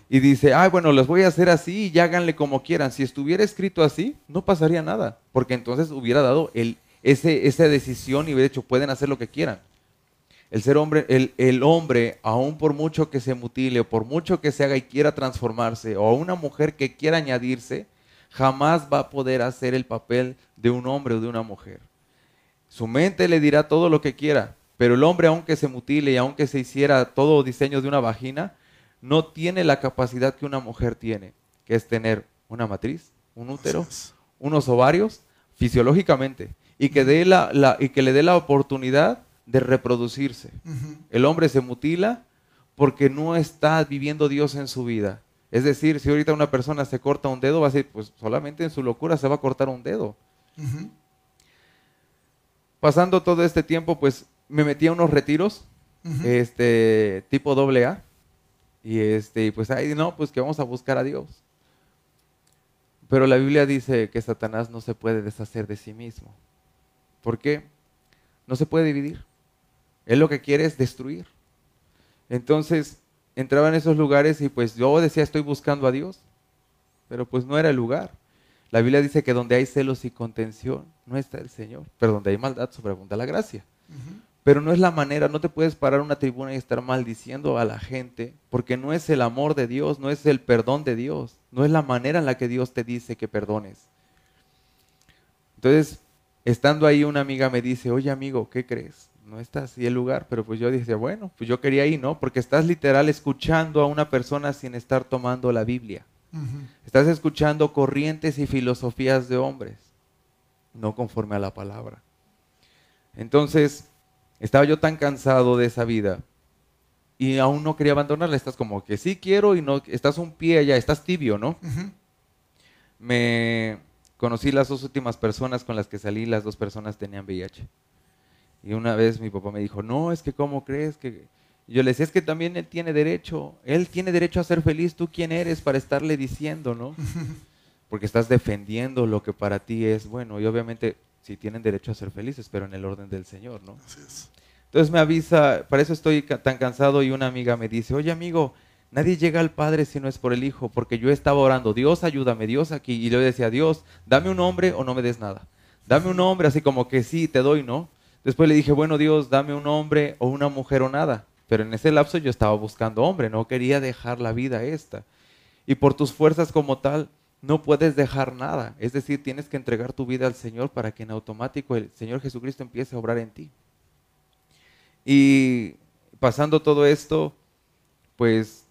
Y dice, ay, bueno, los voy a hacer así y háganle como quieran. Si estuviera escrito así, no pasaría nada, porque entonces hubiera dado el, ese, esa decisión y hubiera dicho, pueden hacer lo que quieran. El ser hombre, el, hombre, aún por mucho que se mutile, o por mucho que se haga y quiera transformarse, o a una mujer que quiera añadirse, jamás va a poder hacer el papel de un hombre o de una mujer. Su mente le dirá todo lo que quiera, pero el hombre, aunque se mutile y aunque se hiciera todo diseño de una vagina, no tiene la capacidad que una mujer tiene, que es tener una matriz, un útero, unos ovarios, fisiológicamente, y que, dé la, y que le dé la oportunidad de reproducirse. El hombre se mutila porque no está viviendo Dios en su vida. Es decir, si ahorita una persona se corta un dedo, va a decir, pues solamente en su locura se va a cortar un dedo. Pasando todo este tiempo, pues me metí a unos retiros, este, tipo doble A. Y este, pues ahí no, pues que vamos a buscar a Dios. Pero la Biblia dice que Satanás no se puede deshacer de sí mismo. ¿Por qué? No se puede dividir. Él lo que quiere es destruir. Entonces entraba en esos lugares y pues yo decía estoy buscando a Dios, pero pues no era el lugar. La Biblia dice que donde hay celos y contención no está el Señor, pero donde hay maldad sobreabunda la gracia. Pero no es la manera, no te puedes parar una tribuna y estar maldiciendo a la gente, porque no es el amor de Dios, no es el perdón de Dios, no es la manera en la que Dios te dice que perdones. Entonces, estando ahí una amiga me dice, oye amigo, ¿qué crees? No está así el lugar, pero pues yo dije, bueno, pues yo quería ir, ¿no? Porque estás literal escuchando a una persona sin estar tomando la Biblia. Estás escuchando corrientes y filosofías de hombres, no conforme a la palabra. Entonces, estaba yo tan cansado de esa vida y aún no quería abandonarla. Estás como que sí quiero y no, estás un pie allá, estás tibio, ¿no? Me conocí las dos últimas personas con las que salí, las dos personas tenían VIH. Y una vez mi papá me dijo, no, es que ¿cómo crees que...? yo le decía, es que también él tiene derecho, él tiene derecho a ser feliz, ¿tú quién eres para estarle diciendo, no? *laughs* Porque estás defendiendo lo que para ti es bueno. Y obviamente si tienen derecho a ser felices, pero en el orden del Señor, ¿no? Entonces me avisa, para eso estoy tan cansado y una amiga me dice, oye amigo, nadie llega al Padre si no es por el Hijo, porque yo estaba orando, Dios ayúdame, Dios aquí, y le decía, Dios, dame un hombre o no me des nada. Dame un hombre, así como que sí, te doy, ¿no? Después le dije, bueno Dios, dame un hombre o una mujer o nada. Pero en ese lapso yo estaba buscando hombre, no quería dejar la vida esta. Y por tus fuerzas como tal, no puedes dejar nada. Es decir, tienes que entregar tu vida al Señor para que en automático el Señor Jesucristo empiece a obrar en ti. Y pasando todo esto, pues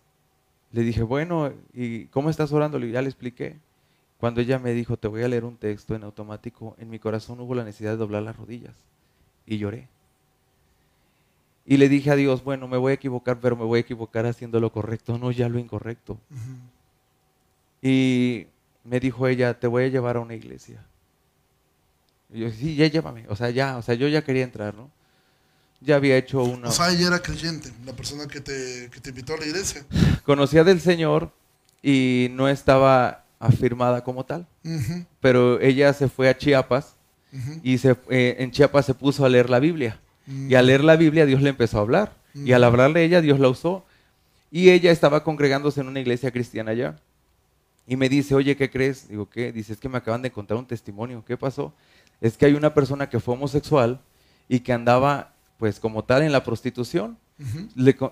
le dije, bueno, ¿y cómo estás orando? Ya le expliqué. Cuando ella me dijo, te voy a leer un texto en automático, en mi corazón hubo la necesidad de doblar las rodillas. Y lloré. Y le dije a Dios, bueno, me voy a equivocar, pero me voy a equivocar haciendo lo correcto, no ya lo incorrecto. Y me dijo ella, te voy a llevar a una iglesia. Y yo, sí, ya llévame. O sea, ya, o sea, yo ya quería entrar, ¿no? Ya había hecho una... O sea, ella era creyente, la persona que te, que te invitó a la iglesia. Conocía del Señor y no estaba afirmada como tal. Pero ella se fue a Chiapas y se, eh, en Chiapas se puso a leer la Biblia. Y al leer la Biblia Dios le empezó a hablar. Y al hablarle a ella Dios la usó. Y ella estaba congregándose en una iglesia cristiana allá. Y me dice, oye, ¿qué crees? Digo, ¿qué? Dice, es que me acaban de contar un testimonio. ¿Qué pasó? Es que hay una persona que fue homosexual y que andaba, pues como tal, en la prostitución.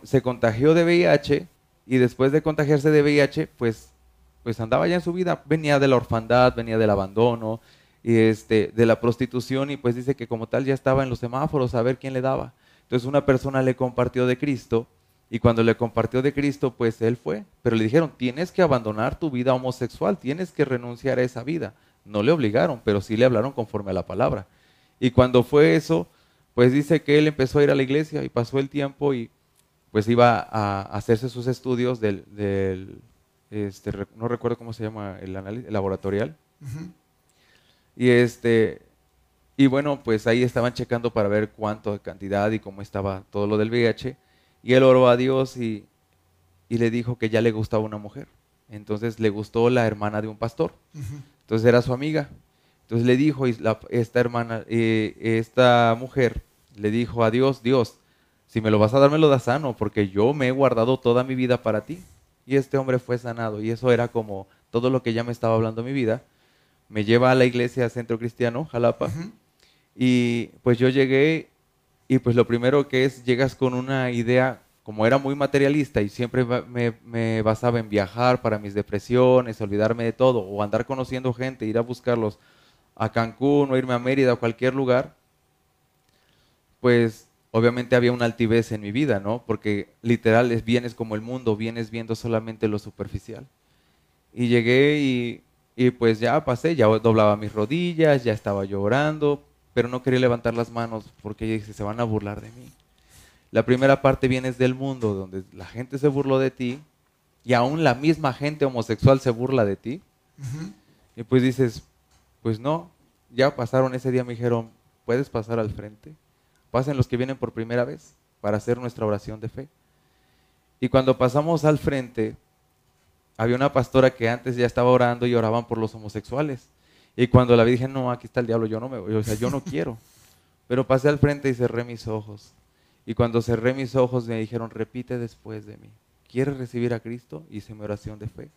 se contagió de VIH y después de contagiarse de VIH, pues, pues andaba ya en su vida. Venía de la orfandad, venía del abandono, y este, de la prostitución y pues dice que como tal ya estaba en los semáforos a ver quién le daba. Entonces una persona le compartió de Cristo y cuando le compartió de Cristo, pues él fue. Pero le dijeron, tienes que abandonar tu vida homosexual, tienes que renunciar a esa vida. No le obligaron, pero sí le hablaron conforme a la palabra. Y cuando fue eso, pues dice que él empezó a ir a la iglesia y pasó el tiempo y pues iba a hacerse sus estudios del, este, no recuerdo cómo se llama, el, análisis, laboratorial. Y este, y bueno, pues ahí estaban checando para ver cuánto cantidad y cómo estaba todo lo del VIH. Y él oró a Dios y, le dijo que ya le gustaba una mujer. Entonces le gustó la hermana de un pastor. Entonces era su amiga. Entonces le dijo, y esta hermana, eh, esta mujer le dijo a Dios, Dios, si me lo vas a dar, me lo das sano, porque yo me he guardado toda mi vida para ti. Y este hombre fue sanado. Y eso era como todo lo que ya me estaba hablando mi vida. Me lleva a la iglesia Centro Cristiano, Jalapa. Y pues yo llegué y pues lo primero que es, llegas con una idea, como era muy materialista y siempre me, basaba en viajar para mis depresiones, olvidarme de todo, o andar conociendo gente, ir a buscarlos a Cancún o irme a Mérida o cualquier lugar, pues obviamente había una altivez en mi vida, ¿no? Porque literal es, vienes como el mundo, vienes viendo solamente lo superficial. Y llegué y, y pues ya pasé, ya doblaba mis rodillas, ya estaba llorando, pero no quería levantar las manos porque dice, se van a burlar de mí. La primera parte viene del mundo, donde la gente se burló de ti y aún la misma gente homosexual se burla de ti. Y pues dices, pues no, ya pasaron ese día, me dijeron, puedes pasar al frente. Pasen los que vienen por primera vez para hacer nuestra oración de fe. Y cuando pasamos al frente, había una pastora que antes ya estaba orando y oraban por los homosexuales. Y cuando la vi dije, no, aquí está el diablo, yo no me voy, o sea, yo no *laughs* quiero. Pero pasé al frente y cerré mis ojos. Y cuando cerré mis ojos me dijeron, repite después de mí. ¿Quieres recibir a Cristo? Hice mi oración de fe.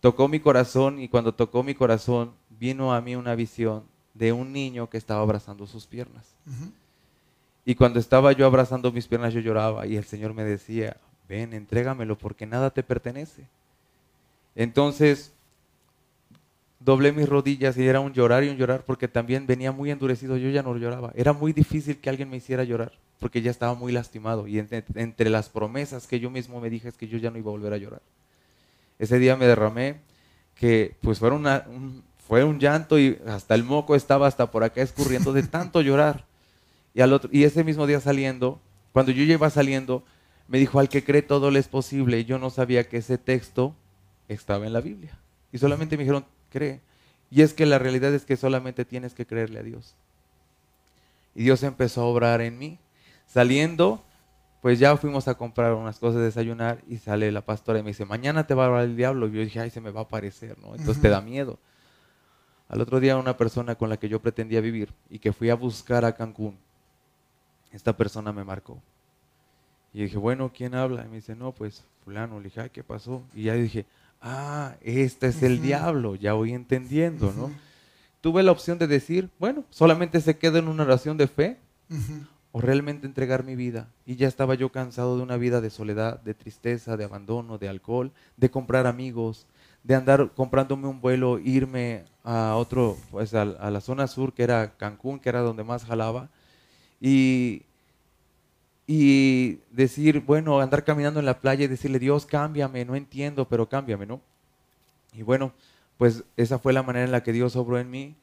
tocó mi corazón y cuando tocó mi corazón vino a mí una visión de un niño que estaba abrazando sus piernas. Y cuando estaba yo abrazando mis piernas yo lloraba y el Señor me decía, ven, entrégamelo porque nada te pertenece. Entonces doblé mis rodillas y era un llorar y un llorar porque también venía muy endurecido, yo ya no lloraba. Era muy difícil que alguien me hiciera llorar porque ya estaba muy lastimado y entre, las promesas que yo mismo me dije es que yo ya no iba a volver a llorar. Ese día me derramé que pues fue, un, fue un llanto y hasta el moco estaba hasta por acá escurriendo de tanto *laughs* llorar. Y, al otro, y ese mismo día saliendo, cuando yo ya iba saliendo, me dijo, al que cree todo le es posible. Y yo no sabía que ese texto estaba en la Biblia. Y solamente me dijeron, cree. Y es que la realidad es que solamente tienes que creerle a Dios. Y Dios empezó a obrar en mí. Saliendo, pues ya fuimos a comprar unas cosas de desayunar y sale la pastora y me dice, mañana te va a hablar el diablo. Y yo dije, ay, se me va a aparecer, ¿no? Entonces te da miedo. Al otro día una persona con la que yo pretendía vivir y que fui a buscar a Cancún, esta persona me marcó. Y dije, bueno, ¿quién habla? Y me dice, no, pues fulano. Le dije, ay, ¿qué pasó? Y ya dije, ah, este es el diablo, ya voy entendiendo, ¿no? Tuve la opción de decir, bueno, solamente se queda en una oración de fe o realmente entregar mi vida. Y ya estaba yo cansado de una vida de soledad, de tristeza, de abandono, de alcohol, de comprar amigos, de andar comprándome un vuelo, irme a otro, pues a, a la zona sur, que era Cancún, que era donde más jalaba. Y, y decir, bueno, andar caminando en la playa y decirle, Dios, cámbiame, no entiendo, pero cámbiame, ¿no? Y bueno, pues esa fue la manera en la que Dios obró en mí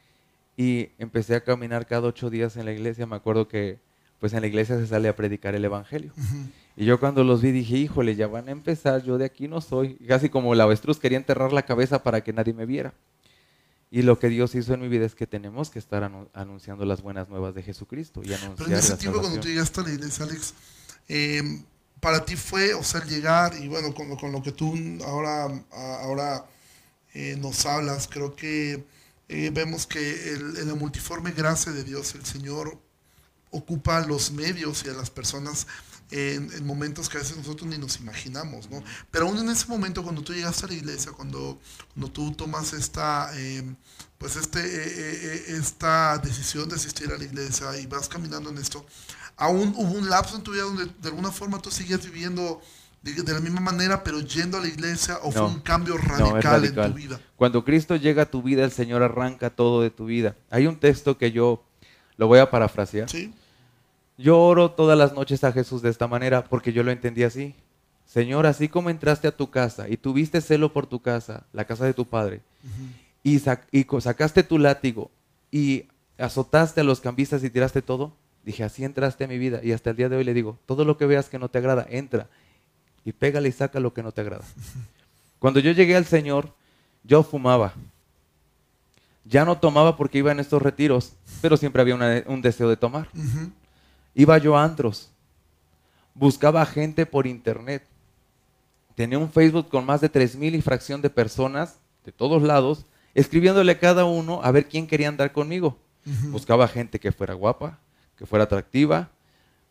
y empecé a caminar cada ocho días en la iglesia. Me acuerdo que pues en la iglesia se sale a predicar el Evangelio. Y yo cuando los vi dije, híjole, ya van a empezar, yo de aquí no soy. Casi como el avestruz quería enterrar la cabeza para que nadie me viera. Y lo que Dios hizo en mi vida es que tenemos que estar anunciando las buenas nuevas de Jesucristo. Y anunciar Pero en ese tiempo cuando tú llegaste a la iglesia, Alex, eh, para ti fue, o sea, llegar y bueno, con, con lo que tú ahora, ahora eh, nos hablas, creo que eh, vemos que el, en la multiforme gracia de Dios, el Señor ocupa los medios y a las personas en, momentos que a veces nosotros ni nos imaginamos, ¿no? Pero aún en ese momento, cuando tú llegas a la iglesia, cuando, cuando tú tomas esta, eh, pues este, eh, eh, esta decisión de asistir a la iglesia y vas caminando en esto, aún hubo un lapso en tu vida donde de alguna forma tú sigues viviendo de, la misma manera, pero yendo a la iglesia, o fue un cambio radical, en tu vida? Cuando Cristo llega a tu vida, el Señor arranca todo de tu vida. Hay un texto que yo lo voy a parafrasear. Sí yo oro todas las noches a Jesús de esta manera porque yo lo entendí así. Señor, así como entraste a tu casa y tuviste celo por tu casa, la casa de tu padre, y, sacaste tu látigo y azotaste a los cambistas y tiraste todo, dije, así entraste a mi vida. Y hasta el día de hoy le digo, todo lo que veas que no te agrada, entra y pégale y saca lo que no te agrada. *laughs* Cuando yo llegué al Señor, yo fumaba. Ya no tomaba porque iba en estos retiros, pero siempre había un deseo de tomar. Iba yo a antros, buscaba gente por internet. Tenía un Facebook con más de 3.000 y fracción de personas de todos lados, escribiéndole a cada uno a ver quién quería andar conmigo. Buscaba gente que fuera guapa, que fuera atractiva,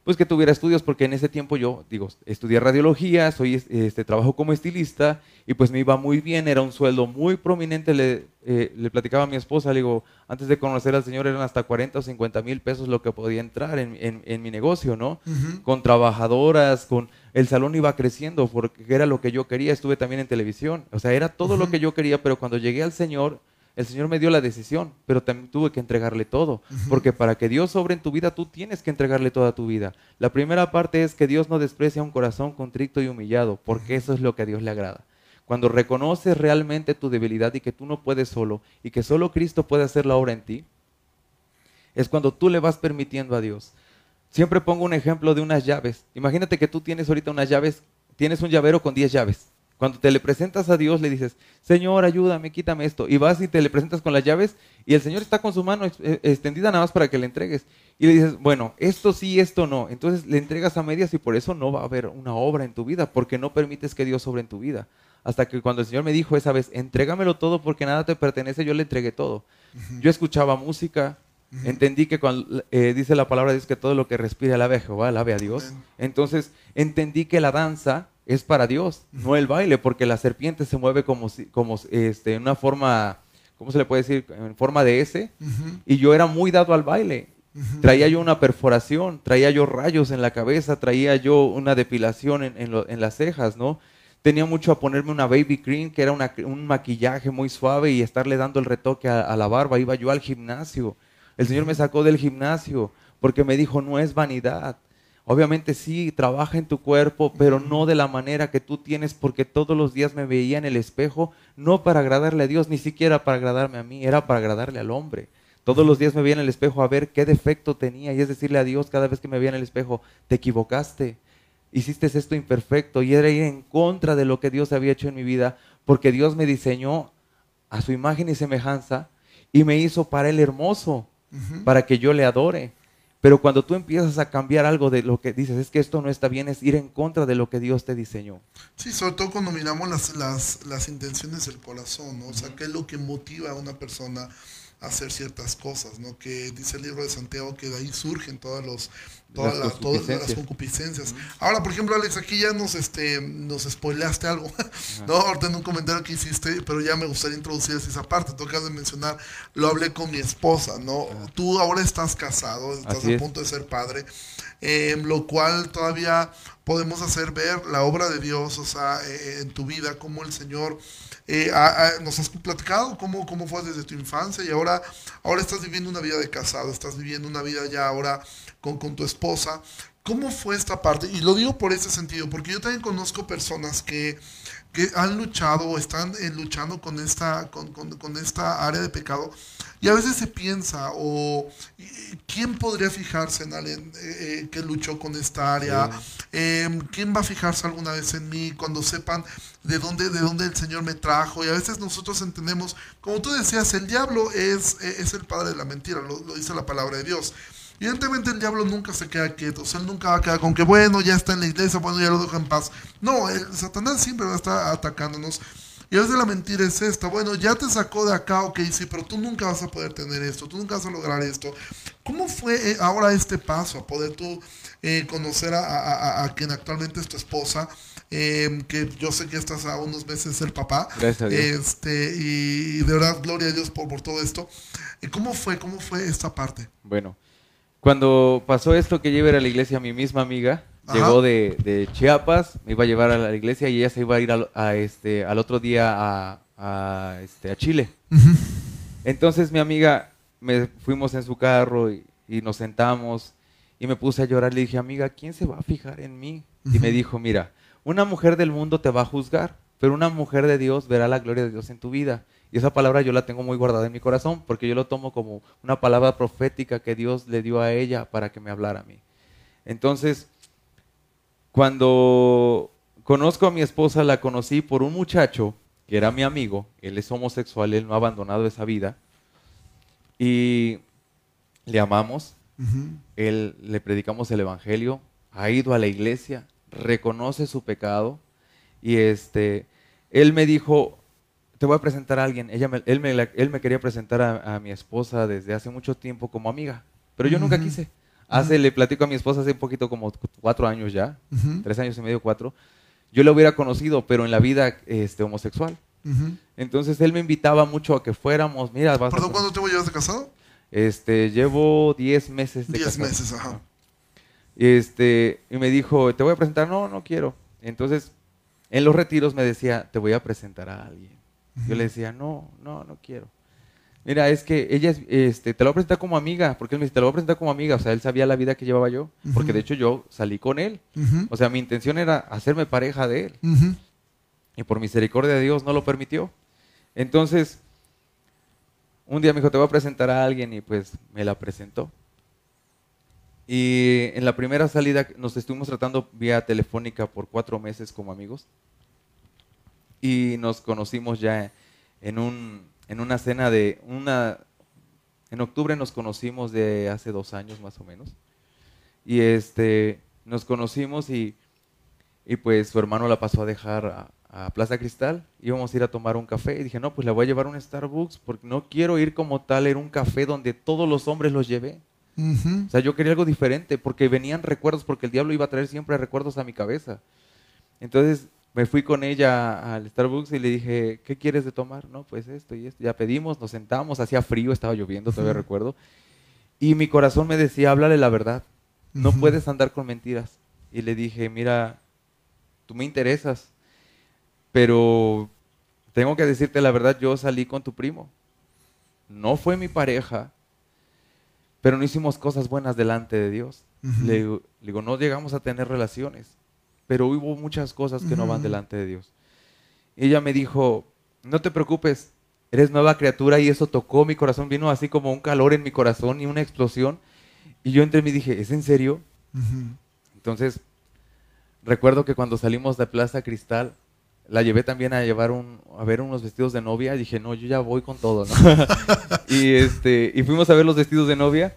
pues que tuviera estudios, porque en ese tiempo yo, digo, estudié radiología, soy, este, trabajo como estilista, y pues me iba muy bien, era un sueldo muy prominente, le, eh, le platicaba a mi esposa, le digo, antes de conocer al Señor eran hasta 40 o 50 mil pesos lo que podía entrar en, en, mi negocio, ¿no? Con trabajadoras, con... El salón iba creciendo porque era lo que yo quería, estuve también en televisión, o sea, era todo lo que yo quería, pero cuando llegué al Señor, el Señor me dio la decisión, pero también tuve que entregarle todo, porque para que Dios sobre en tu vida, tú tienes que entregarle toda tu vida. La primera parte es que Dios no desprecia un corazón contrito y humillado, porque eso es lo que a Dios le agrada. Cuando reconoces realmente tu debilidad y que tú no puedes solo y que solo Cristo puede hacer la obra en ti, es cuando tú le vas permitiendo a Dios. Siempre pongo un ejemplo de unas llaves. Imagínate que tú tienes ahorita unas llaves, tienes un llavero con 10 llaves. Cuando te le presentas a Dios, le dices, Señor, ayúdame, quítame esto. Y vas y te le presentas con las llaves y el Señor está con su mano eh, extendida nada más para que le entregues. Y le dices, bueno, esto sí, esto no. Entonces le entregas a medias y por eso no va a haber una obra en tu vida, porque no permites que Dios sobre en tu vida. Hasta que cuando el Señor me dijo esa vez, entrégamelo todo porque nada te pertenece, yo le entregué todo. Yo escuchaba música, Entendí que cuando eh, dice la palabra de Dios que todo lo que respira alabe a Jehová, alabe a Dios. Entonces entendí que la danza es para Dios, no el baile, porque la serpiente se mueve como, si- como este, en una forma, ¿cómo se le puede decir? En forma de S. Y yo era muy dado al baile. Traía yo una perforación, traía yo rayos en la cabeza, traía yo una depilación en, en lo- en las cejas, ¿no? Tenía mucho a ponerme una baby cream, que era una- un maquillaje muy suave y estarle dando el retoque a, a la barba. Iba yo al gimnasio. El Señor me sacó del gimnasio porque me dijo, no es vanidad. Obviamente sí, trabaja en tu cuerpo, pero no de la manera que tú tienes, porque todos los días me veía en el espejo, no para agradarle a Dios, ni siquiera para agradarme a mí, era para agradarle al hombre. Todos los días me veía en el espejo a ver qué defecto tenía y es decirle a Dios cada vez que me veía en el espejo, te equivocaste, hiciste esto imperfecto y era ir en contra de lo que Dios había hecho en mi vida, porque Dios me diseñó a su imagen y semejanza y me hizo para Él hermoso, para que yo le adore. Pero cuando tú empiezas a cambiar algo de lo que dices, es que esto no está bien, es ir en contra de lo que Dios te diseñó. Sí, sobre todo cuando miramos las, las, las intenciones del corazón, ¿no? O sea, qué es lo que motiva a una persona hacer ciertas cosas, ¿no? Que dice el libro de Santiago que de ahí surgen todas los todas Las todas las concupiscencias. Ahora, por ejemplo, Alex, aquí ya nos este nos spoileaste algo, *laughs* ¿no? Ahorita en un comentario que hiciste, pero ya me gustaría introducir esa parte. Tú acabas de mencionar, lo hablé con mi esposa, ¿no? Tú ahora estás casado, estás Así a es. punto de ser padre, eh, lo cual todavía podemos hacer ver la obra de Dios, o sea, eh, en tu vida, cómo el Señor eh, nos has platicado cómo, cómo fue desde tu infancia y ahora, ahora estás viviendo una vida de casado, estás viviendo una vida ya ahora con, con tu esposa. ¿Cómo fue esta parte? Y lo digo por ese sentido, porque yo también conozco personas que, que han luchado o están eh, luchando con esta, con, con- con esta área de pecado y a veces se piensa, o ¿y- ¿quién podría fijarse en alguien eh, eh, que luchó con esta área? Eh, ¿Quién va a fijarse alguna vez en mí cuando sepan de dónde, de dónde el Señor me trajo? Y a veces nosotros entendemos, como tú decías, el diablo es, es el padre de la mentira, lo, lo dice la palabra de Dios. Evidentemente el diablo nunca se queda quieto, o sea, él nunca va a quedar con que, bueno, ya está en la iglesia, bueno, ya lo dejo en paz. No, el, Satanás siempre va a estar atacándonos. Y a veces la mentira es esta, bueno, ya te sacó de acá, ok, sí, pero tú nunca vas a poder tener esto, tú nunca vas a lograr esto. ¿Cómo fue eh, ahora este paso a poder tú eh, conocer a, a- a- quien actualmente es tu esposa? eh, que yo sé que estás a unos meses de ser papá. Gracias a Dios. Este, y de verdad, gloria a Dios por, por todo esto. ¿Cómo fue? ¿Cómo fue esta parte? Bueno, cuando pasó esto que yo iba a ir a la iglesia, mi misma amiga Ajá. llegó de, de Chiapas, me iba a llevar a la iglesia y ella se iba a ir al, a este, al otro día a, a, este, a Chile. Entonces mi amiga, me fuimos en su carro y, y nos sentamos y me puse a llorar. Le dije, amiga, ¿quién se va a fijar en mí? Y me dijo, mira, una mujer del mundo te va a juzgar, pero una mujer de Dios verá la gloria de Dios en tu vida. Y esa palabra yo la tengo muy guardada en mi corazón porque yo lo tomo como una palabra profética que Dios le dio a ella para que me hablara a mí. Entonces, cuando conozco a mi esposa, la conocí por un muchacho que era mi amigo, él es homosexual, él no ha abandonado esa vida, y le amamos, él le predicamos el evangelio, ha ido a la iglesia, reconoce su pecado. Y este él me dijo, te voy a presentar a alguien. Ella me- él, me, él me quería presentar a, a mi esposa desde hace mucho tiempo como amiga, pero yo nunca quise. Hace, le platico a mi esposa hace un poquito como cuatro años ya, tres años y medio, cuatro. Yo la hubiera conocido, pero en la vida este, homosexual. Entonces él me invitaba mucho a que fuéramos, mira, vas a- ¿Perdón, cuánto tiempo llevas de casado? este, llevo 10 meses de Diez casado. meses, ajá. Este, y me dijo, te voy a presentar, no, no quiero. Entonces, en los retiros me decía, te voy a presentar a alguien. Yo le decía, no, no, no quiero. Mira, es que ella, es, este, te lo voy a presentar como amiga, porque él me dice, te lo voy a presentar como amiga. O sea, él sabía la vida que llevaba yo, porque de hecho yo salí con él. O sea, mi intención era hacerme pareja de él. Y por misericordia de Dios no lo permitió. Entonces, un día me dijo, te voy a presentar a alguien y pues me la presentó. Y en la primera salida nos estuvimos tratando vía telefónica por cuatro meses como amigos. Y nos conocimos ya en, un, en una cena de una... En octubre nos conocimos de hace dos años más o menos. Y este, nos conocimos y, y pues su hermano la pasó a dejar a, a Plaza Cristal. Íbamos a ir a tomar un café y dije, no, pues le voy a llevar un Starbucks porque no quiero ir como tal en un café donde todos los hombres los llevé. Ujú. O sea, yo quería algo diferente porque venían recuerdos, porque el diablo iba a traer siempre recuerdos a mi cabeza. Entonces me fui con ella al Starbucks y le dije, ¿qué quieres de tomar? No, pues esto y esto. Ya pedimos, nos sentamos, hacía frío, estaba lloviendo, todavía recuerdo. Y mi corazón me decía, háblale la verdad, no puedes andar con mentiras. Y le dije, mira, tú me interesas, pero tengo que decirte la verdad, yo salí con tu primo. No fue mi pareja, pero no hicimos cosas buenas delante de Dios. le, digo, no llegamos a tener relaciones pero hubo muchas cosas que no van delante de Dios. Y ella me dijo, no te preocupes, eres nueva criatura y eso tocó mi corazón, vino así como un calor en mi corazón y una explosión. Y yo entre mí dije, ¿es en serio? Entonces, recuerdo que cuando salimos de Plaza Cristal, la llevé también a llevar un, a ver unos vestidos de novia. Y dije, no, yo ya voy con todo, ¿no? *laughs* y, este, y fuimos a ver los vestidos de novia.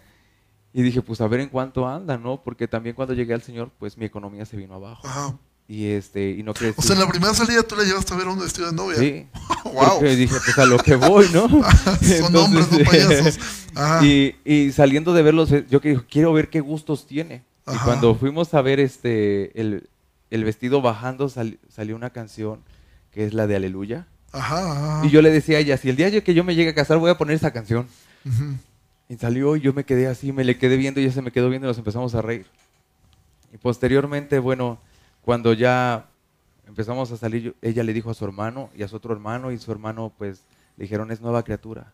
Y dije, pues a ver en cuánto anda, ¿no? Porque también cuando llegué al Señor, pues mi economía se vino abajo. Ajá. Y este, y no crees. O sea, en la primera salida tú le llevaste a ver un vestido de novia. Sí. *laughs* wow. Y dije, pues a lo que voy, ¿no? *laughs* Son hombres, no *laughs* payasos. Ajá. Y, y, saliendo de verlos, yo que quiero ver qué gustos tiene. Y cuando fuimos a ver este el, el vestido bajando, salió una canción que es la de Aleluya. Ajá, Y yo le decía a ella, si el día que yo me llegue a casar voy a poner esa canción. Ajá. Y salió y yo me quedé así, me le quedé viendo y ella se me quedó viendo y nos empezamos a reír. Y posteriormente, bueno, cuando ya empezamos a salir, ella le dijo a su hermano y a su otro hermano y su hermano pues le dijeron es nueva criatura.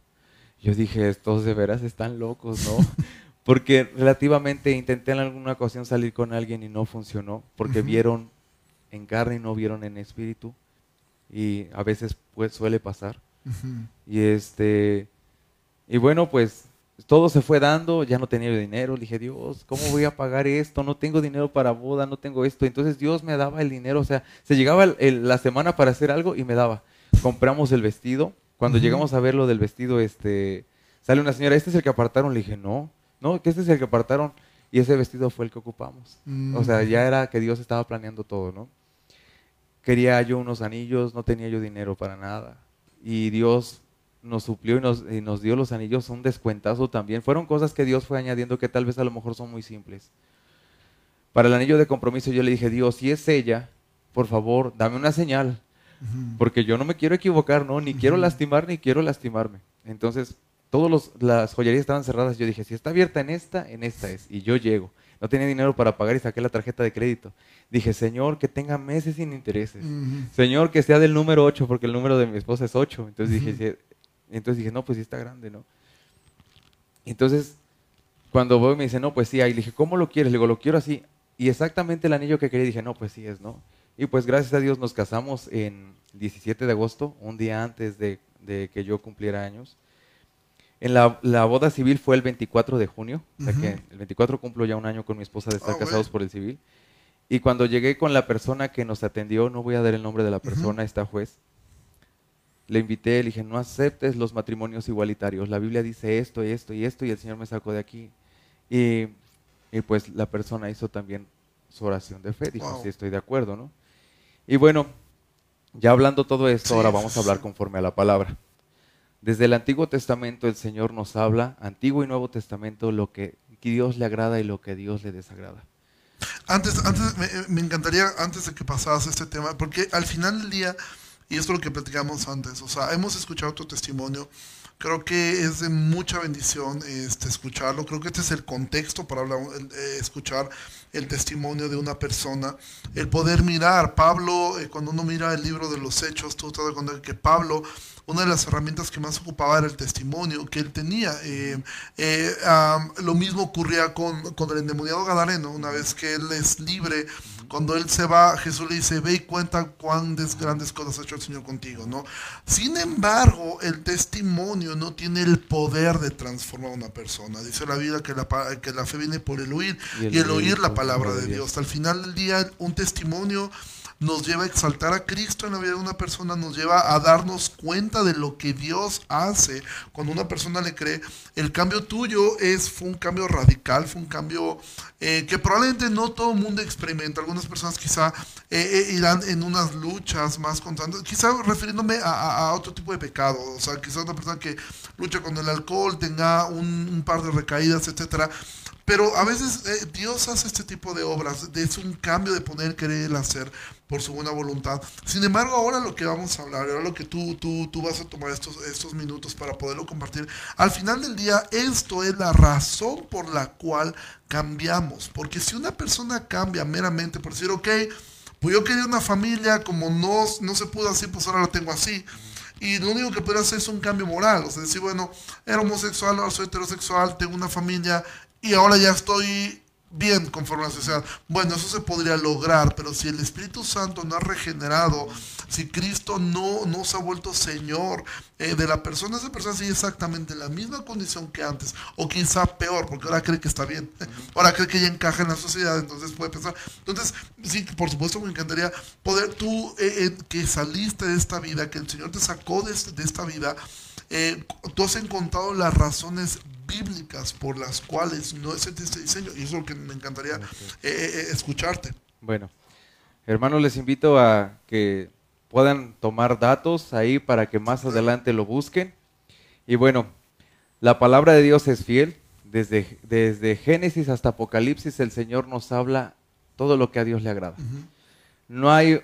Yo dije, estos de veras están locos, ¿no? *laughs* Porque relativamente intenté en alguna ocasión salir con alguien y no funcionó, porque vieron en carne y no vieron en espíritu. Y a veces pues suele pasar. Y este y bueno, pues todo se fue dando, ya no tenía dinero, le dije, Dios, ¿cómo voy a pagar esto? No tengo dinero para boda, no tengo esto. Entonces Dios me daba el dinero, o sea, se llegaba la semana para hacer algo y me daba. Compramos el vestido, cuando llegamos a ver lo del vestido, este, sale una señora, ¿este es el que apartaron? Le dije, no, no, que este es el que apartaron. Y ese vestido fue el que ocupamos. O sea, ya era que Dios estaba planeando todo, ¿no? Quería yo unos anillos, no tenía yo dinero para nada. Y Dios nos suplió y nos, y nos dio los anillos, un descuentazo también. Fueron cosas que Dios fue añadiendo que tal vez a lo mejor son muy simples. Para el anillo de compromiso yo le dije, Dios, si es ella, por favor, dame una señal, porque yo no me quiero equivocar, ¿no? Ni quiero lastimar, ni quiero lastimarme. Entonces, todas las joyerías estaban cerradas. Yo dije, si está abierta en esta, en esta es. Y yo llego. No tenía dinero para pagar y saqué la tarjeta de crédito. Dije, Señor, que tenga meses sin intereses. Señor, que sea del número 8, porque el número de mi esposa es 8. Entonces dije, entonces dije, no, pues sí está grande, ¿no? Entonces, cuando voy me dice, no, pues sí, ahí le dije, ¿cómo lo quieres? Le digo, lo quiero así. Y exactamente el anillo que quería, dije, no, pues sí es, ¿no? Y pues gracias a Dios nos casamos en 17 de agosto, un día antes de, que yo cumpliera años. En la, boda civil fue el 24 de junio, o sea que el 24 cumplo ya un año con mi esposa de estar ah, casados por el civil. Y cuando llegué con la persona que nos atendió, no voy a dar el nombre de la persona, esta juez, le invité, le dije, no aceptes los matrimonios igualitarios. La Biblia dice esto y esto y esto y el Señor me sacó de aquí. Y, pues la persona hizo también su oración de fe. Dijo, sí, estoy de acuerdo, ¿no? Y bueno, ya hablando todo esto, ahora vamos a hablar conforme a la palabra. Desde el Antiguo Testamento el Señor nos habla, Antiguo y Nuevo Testamento, lo que Dios le agrada y lo que Dios le desagrada. Antes, antes me, me encantaría, antes de que pasaras este tema, porque al final del día y es lo que platicamos antes. O sea, hemos escuchado tu testimonio. Creo que es de mucha bendición este, escucharlo. Creo que este es el contexto para hablar, eh, escuchar el testimonio de una persona. El poder mirar, Pablo, eh, cuando uno mira el libro de los hechos, tú te das que Pablo una de las herramientas que más ocupaba era el testimonio que él tenía. Eh, eh, lo mismo ocurría con, el endemoniado Gadareno, una vez que él es libre, cuando él se va, Jesús le dice, ve y cuenta cuán grandes cosas ha hecho el Señor contigo, ¿no? Sin embargo, el testimonio no tiene el poder de transformar a una persona. Dice la Biblia que la, que la fe viene por el oír y el, oír la palabra de Dios. Al final del día, un testimonio nos lleva a exaltar a Cristo en la vida de una persona, nos lleva a darnos cuenta de lo que Dios hace cuando una persona le cree. El cambio tuyo es, fue un cambio radical, fue un cambio eh, que probablemente no todo el mundo experimenta. Algunas personas quizá eh, eh, irán en unas luchas más constantes, quizá refiriéndome a, otro tipo de pecado, o sea, quizá una persona que lucha con el alcohol tenga un, un par de recaídas, etcétera Pero a veces eh, Dios hace este tipo de obras, es un cambio de poner querer hacer por su buena voluntad. Sin embargo, ahora lo que vamos a hablar, ahora lo que tú, tú, tú vas a tomar estos, estos minutos para poderlo compartir, al final del día esto es la razón por la cual cambiamos. Porque si una persona cambia meramente por decir, ok, pues yo quería una familia, como no, no se pudo así, pues ahora la tengo así. Y lo único que puede hacer es un cambio moral. O sea, decir, bueno, era homosexual, ahora soy heterosexual, tengo una familia y ahora ya estoy bien conforme a la sociedad. Bueno, eso se podría lograr, pero si el Espíritu Santo no ha regenerado, si Cristo no, no se ha vuelto Señor eh, de la persona, esa persona sigue exactamente en la misma condición que antes, o quizá peor, porque ahora cree que está bien, *laughs* ahora cree que ya encaja en la sociedad, entonces puede pensar. Entonces, sí, por supuesto me encantaría poder, tú eh, eh, que saliste de esta vida, que el Señor te sacó de, de esta vida, tú has encontrado las razones bíblicas por las cuales no es este diseño. Y eso es lo que me encantaría eh, eh, eh, escucharte. Bueno, hermanos, les invito a que puedan tomar datos ahí para que más adelante lo busquen. Y bueno, la palabra de Dios es fiel. Desde, desde Génesis hasta Apocalipsis el Señor nos habla todo lo que a Dios le agrada. No hay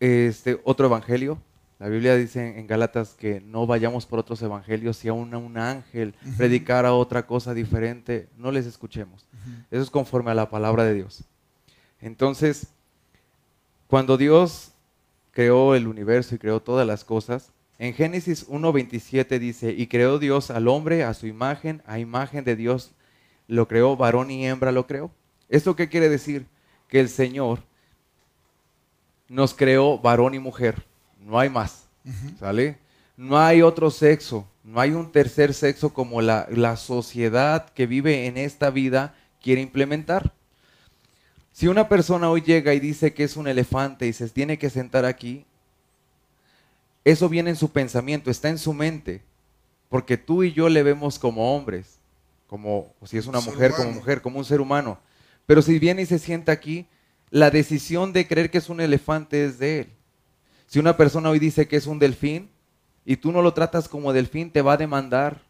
este, otro evangelio, la Biblia dice en Gálatas que no vayamos por otros evangelios, si a un, ángel predicara otra cosa diferente, no les escuchemos. Eso es conforme a la palabra de Dios. Entonces, cuando Dios creó el universo y creó todas las cosas, en Génesis 1.27 dice, y creó Dios al hombre a su imagen, a imagen de Dios lo creó, varón y hembra lo creó. ¿Esto qué quiere decir? Que el Señor nos creó varón y mujer no hay más, ¿sale? No hay otro sexo, no hay un tercer sexo como la, la sociedad que vive en esta vida quiere implementar. Si una persona hoy llega y dice que es un elefante y se tiene que sentar aquí, eso viene en su pensamiento, está en su mente, porque tú y yo le vemos como hombres, como si es una mujer, como mujer, como un ser humano. Pero si viene y se sienta aquí, la decisión de creer que es un elefante es de él. Si una persona hoy dice que es un delfín y tú no lo tratas como delfín, te va a demandar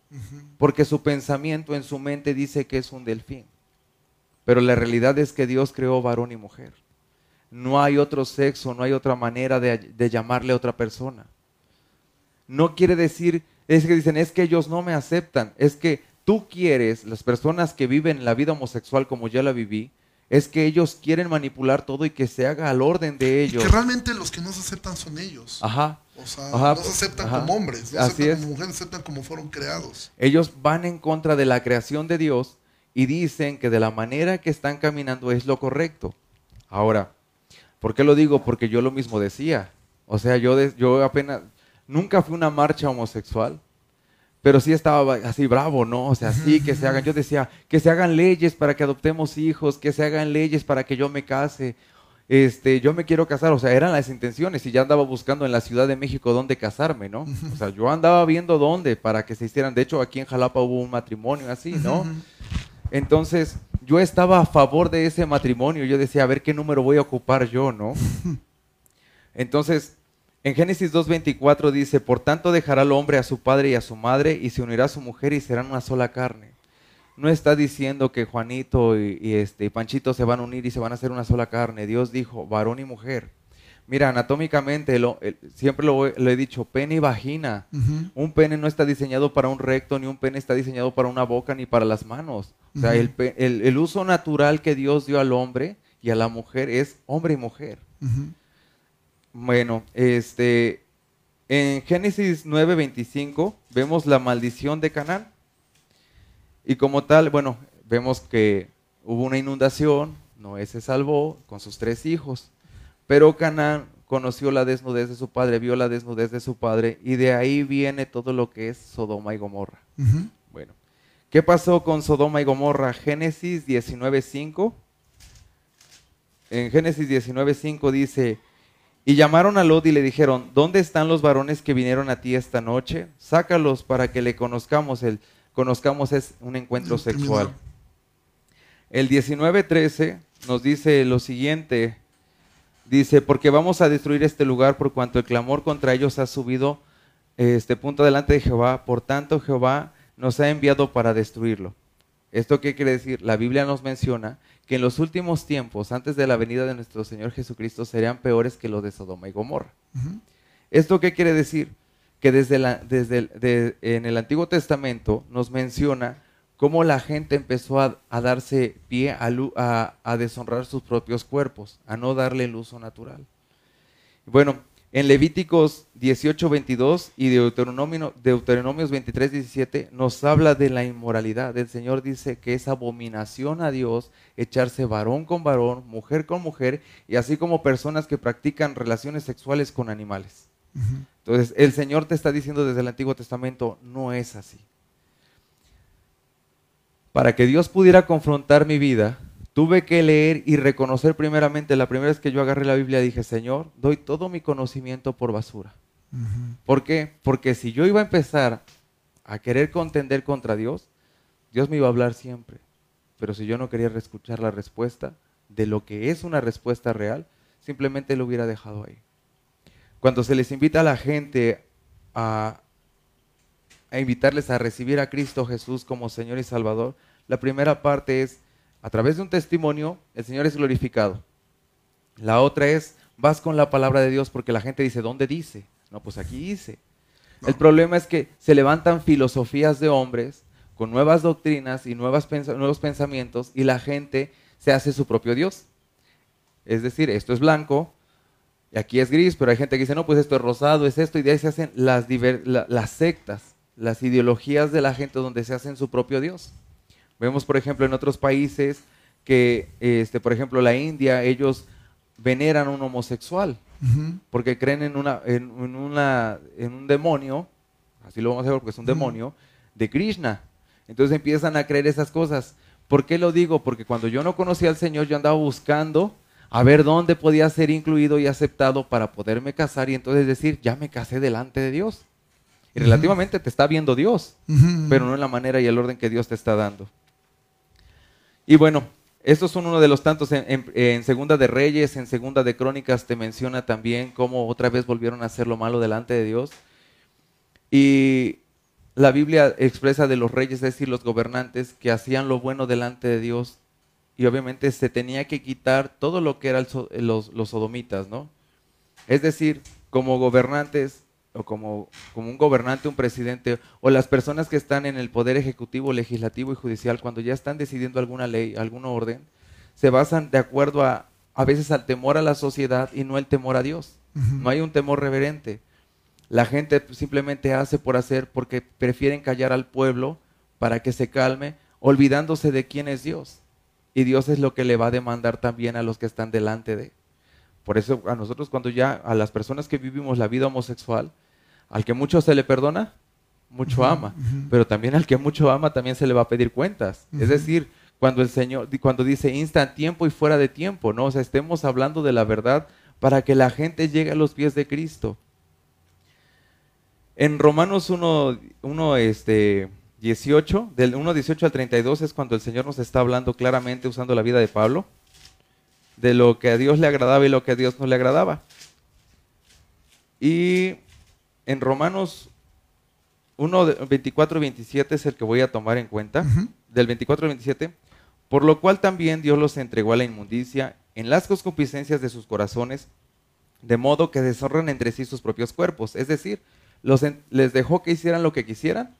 porque su pensamiento en su mente dice que es un delfín. Pero la realidad es que Dios creó varón y mujer. No hay otro sexo, no hay otra manera de, llamarle a otra persona. No quiere decir, es que dicen, es que ellos no me aceptan, es que tú quieres, las personas que viven la vida homosexual como yo la viví, es que ellos quieren manipular todo y que se haga al orden de ellos. que realmente los que no se aceptan son ellos. Ajá. O sea, no se aceptan como hombres, no se aceptan como mujeres, se aceptan como fueron creados. Ellos van en contra de la creación de Dios y dicen que de la manera que están caminando es lo correcto. Ahora, ¿por qué lo digo? Porque yo lo mismo decía. O sea, yo, yo apenas, nunca fui una marcha homosexual pero sí estaba así bravo, ¿no? O sea, sí, que se hagan, yo decía, que se hagan leyes para que adoptemos hijos, que se hagan leyes para que yo me case, este, yo me quiero casar, o sea, eran las intenciones y ya andaba buscando en la Ciudad de México dónde casarme, ¿no? O sea, yo andaba viendo dónde para que se hicieran, de hecho aquí en Jalapa hubo un matrimonio así, ¿no? Entonces, yo estaba a favor de ese matrimonio, yo decía, a ver qué número voy a ocupar yo, ¿no? *laughs* Entonces, en Génesis 2.24 dice, por tanto dejará el hombre a su padre y a su madre y se unirá a su mujer y serán una sola carne. No está diciendo que Juanito y, este, Panchito se van a unir y se van a hacer una sola carne. Dios dijo, varón y mujer. Mira, anatómicamente, siempre lo, he dicho, pene y vagina. Un pene no está diseñado para un recto, ni un pene está diseñado para una boca, ni para las manos. O sea, el, el, uso natural que Dios dio al hombre y a la mujer es hombre y mujer. Bueno, este, en Génesis 9:25 vemos la maldición de Canaán. Y como tal, bueno, vemos que hubo una inundación, Noé se salvó con sus tres hijos, pero Canaán conoció la desnudez de su padre, vio la desnudez de su padre, y de ahí viene todo lo que es Sodoma y Gomorra. Bueno, ¿qué pasó con Sodoma y Gomorra? Génesis 19:5. En Génesis 19:5 dice, y llamaron a Lot y le dijeron, ¿dónde están los varones que vinieron a ti esta noche? Sácalos para que le conozcamos. El conozcamos es un encuentro sexual. El 19.13 nos dice lo siguiente. Dice, porque vamos a destruir este lugar por cuanto el clamor contra ellos ha subido este punto delante de Jehová. Por tanto, Jehová nos ha enviado para destruirlo. ¿Esto qué quiere decir? La Biblia nos menciona que en los últimos tiempos, antes de la venida de nuestro Señor Jesucristo, serían peores que los de Sodoma y Gomorra. ¿Esto qué quiere decir? Que desde, la, desde en el Antiguo Testamento nos menciona cómo la gente empezó a, darse pie a, a, deshonrar sus propios cuerpos, a no darle el uso natural. Bueno, en Levíticos 18, 22 y Deuteronomio, Deuteronomios 23, 17 nos habla de la inmoralidad. El Señor dice que es abominación a Dios echarse varón con varón, mujer con mujer, y así como personas que practican relaciones sexuales con animales. Entonces, el Señor te está diciendo desde el Antiguo Testamento, no es así. Para que Dios pudiera confrontar mi vida, tuve que leer y reconocer primeramente, la primera vez que yo agarré la Biblia dije, Señor, doy todo mi conocimiento por basura. ¿Por qué? Porque si yo iba a empezar a querer contender contra Dios, Dios me iba a hablar siempre. Pero si yo no quería escuchar la respuesta de lo que es una respuesta real, simplemente lo hubiera dejado ahí. Cuando se les invita a la gente a, a invitarles a recibir a Cristo Jesús como Señor y Salvador, la primera parte es a través de un testimonio, el Señor es glorificado. La otra es, vas con la palabra de Dios porque la gente dice, ¿dónde dice? No, pues aquí dice. El problema es que se levantan filosofías de hombres con nuevas doctrinas y nuevos pensamientos y la gente se hace su propio Dios. Es decir, esto es blanco y aquí es gris, pero hay gente que dice, no, pues esto es rosado, es esto, y de ahí se hacen las, las sectas, las ideologías de la gente donde se hacen su propio Dios. Vemos, por ejemplo, en otros países que, este, por ejemplo, la India, ellos veneran a un homosexual porque creen en, una, en, una, en un demonio, así lo vamos a ver porque es un demonio, de Krishna. Entonces empiezan a creer esas cosas. ¿Por qué lo digo? Porque cuando yo no conocía al Señor, yo andaba buscando a ver dónde podía ser incluido y aceptado para poderme casar y entonces decir, ya me casé delante de Dios. Y relativamente te está viendo Dios, pero no en la manera y el orden que Dios te está dando. Y bueno, estos son uno de los tantos en, Segunda de Reyes, en Segunda de Crónicas te menciona también cómo otra vez volvieron a hacer lo malo delante de Dios. Y la Biblia expresa de los reyes, es decir, los gobernantes, que hacían lo bueno delante de Dios. Y obviamente se tenía que quitar todo lo que eran los, los sodomitas, ¿no? Es decir, como gobernantes o como, como un gobernante, un presidente, o las personas que están en el poder ejecutivo, legislativo y judicial, cuando ya están decidiendo alguna ley, alguna orden, se basan de acuerdo a, a veces al temor a la sociedad y no el temor a Dios. No hay un temor reverente. La gente simplemente hace por hacer porque prefieren callar al pueblo para que se calme, olvidándose de quién es Dios. Y Dios es lo que le va a demandar también a los que están delante de. Por eso a nosotros cuando ya, a las personas que vivimos la vida homosexual, al que mucho se le perdona, mucho ama. Pero también al que mucho ama, también se le va a pedir cuentas. Es decir, cuando el Señor, cuando dice insta en tiempo y fuera de tiempo, ¿no? O sea, estemos hablando de la verdad para que la gente llegue a los pies de Cristo. En Romanos 1, 1 este, 18, del 1, 18 al 32 es cuando el Señor nos está hablando claramente usando la vida de Pablo, de lo que a Dios le agradaba y lo que a Dios no le agradaba. Y en Romanos 1, 24 y 27 es el que voy a tomar en cuenta, del 24 al 27, por lo cual también Dios los entregó a la inmundicia en las concupiscencias de sus corazones, de modo que deshonran entre sí sus propios cuerpos. Es decir, los les dejó que hicieran lo que quisieran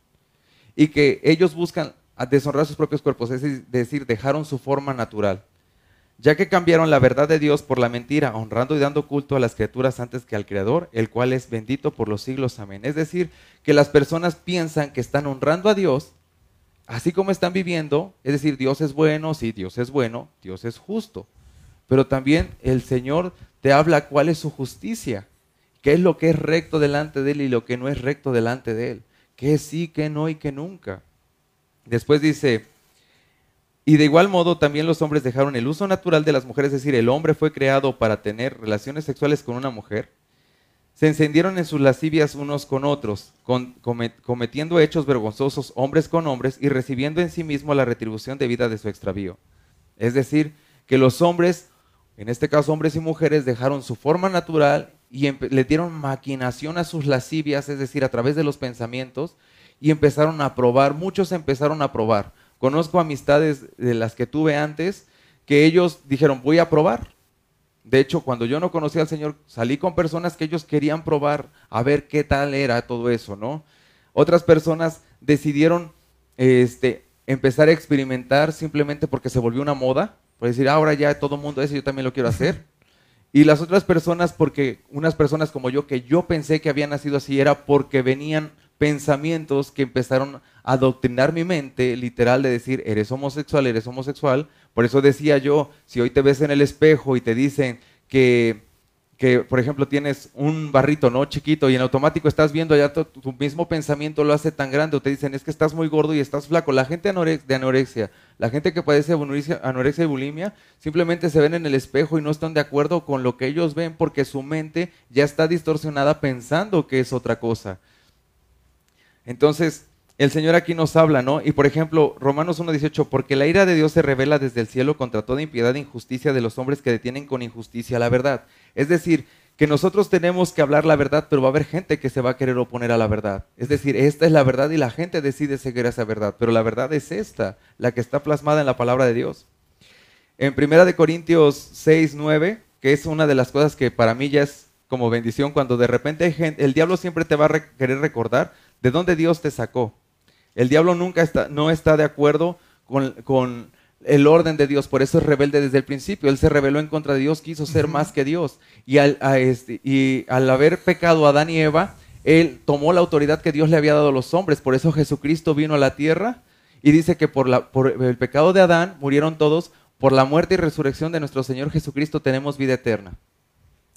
y que ellos buscan deshonrar sus propios cuerpos, es decir, dejaron su forma natural ya que cambiaron la verdad de Dios por la mentira, honrando y dando culto a las criaturas antes que al Creador, el cual es bendito por los siglos. Amén. Es decir, que las personas piensan que están honrando a Dios, así como están viviendo, es decir, Dios es bueno, sí, Dios es bueno, Dios es justo, pero también el Señor te habla cuál es su justicia, qué es lo que es recto delante de Él y lo que no es recto delante de Él, qué sí, qué no y qué nunca. Después dice, y de igual modo también los hombres dejaron el uso natural de las mujeres, es decir, el hombre fue creado para tener relaciones sexuales con una mujer. Se encendieron en sus lascivias unos con otros, cometiendo hechos vergonzosos hombres con hombres y recibiendo en sí mismo la retribución debida de su extravío. Es decir, que los hombres, en este caso hombres y mujeres, dejaron su forma natural y le dieron maquinación a sus lascivias, es decir, a través de los pensamientos, y empezaron a probar, muchos empezaron a probar Conozco amistades de las que tuve antes que ellos dijeron, voy a probar. De hecho, cuando yo no conocía al Señor, salí con personas que ellos querían probar a ver qué tal era todo eso, ¿no? Otras personas decidieron este, empezar a experimentar simplemente porque se volvió una moda, por decir, ahora ya todo el mundo es y yo también lo quiero hacer. *laughs* Y las otras personas, porque unas personas como yo, que yo pensé que habían nacido así, era porque venían pensamientos que empezaron a adoctrinar mi mente, literal, de decir, eres homosexual, eres homosexual. Por eso decía yo, si hoy te ves en el espejo y te dicen que, que por ejemplo, tienes un barrito, ¿no? Chiquito, y en automático estás viendo allá tu, tu mismo pensamiento lo hace tan grande, o te dicen, es que estás muy gordo y estás flaco. La gente de anorexia, la gente que padece anorexia y bulimia, simplemente se ven en el espejo y no están de acuerdo con lo que ellos ven porque su mente ya está distorsionada pensando que es otra cosa. Entonces, el Señor aquí nos habla, ¿no? Y por ejemplo, Romanos 1.18, porque la ira de Dios se revela desde el cielo contra toda impiedad e injusticia de los hombres que detienen con injusticia la verdad. Es decir, que nosotros tenemos que hablar la verdad, pero va a haber gente que se va a querer oponer a la verdad. Es decir, esta es la verdad y la gente decide seguir esa verdad, pero la verdad es esta, la que está plasmada en la palabra de Dios. En Primera de Corintios 6.9, que es una de las cosas que para mí ya es como bendición, cuando de repente hay gente, el diablo siempre te va a querer recordar de dónde Dios te sacó. El diablo nunca está, no está de acuerdo con, el orden de Dios, por eso es rebelde desde el principio. Él se rebeló en contra de Dios, quiso ser más que Dios. Y al, este, y al haber pecado a Adán y Eva, él tomó la autoridad que Dios le había dado a los hombres. Por eso Jesucristo vino a la tierra y dice que por, la, por el pecado de Adán murieron todos. Por la muerte y resurrección de nuestro Señor Jesucristo tenemos vida eterna.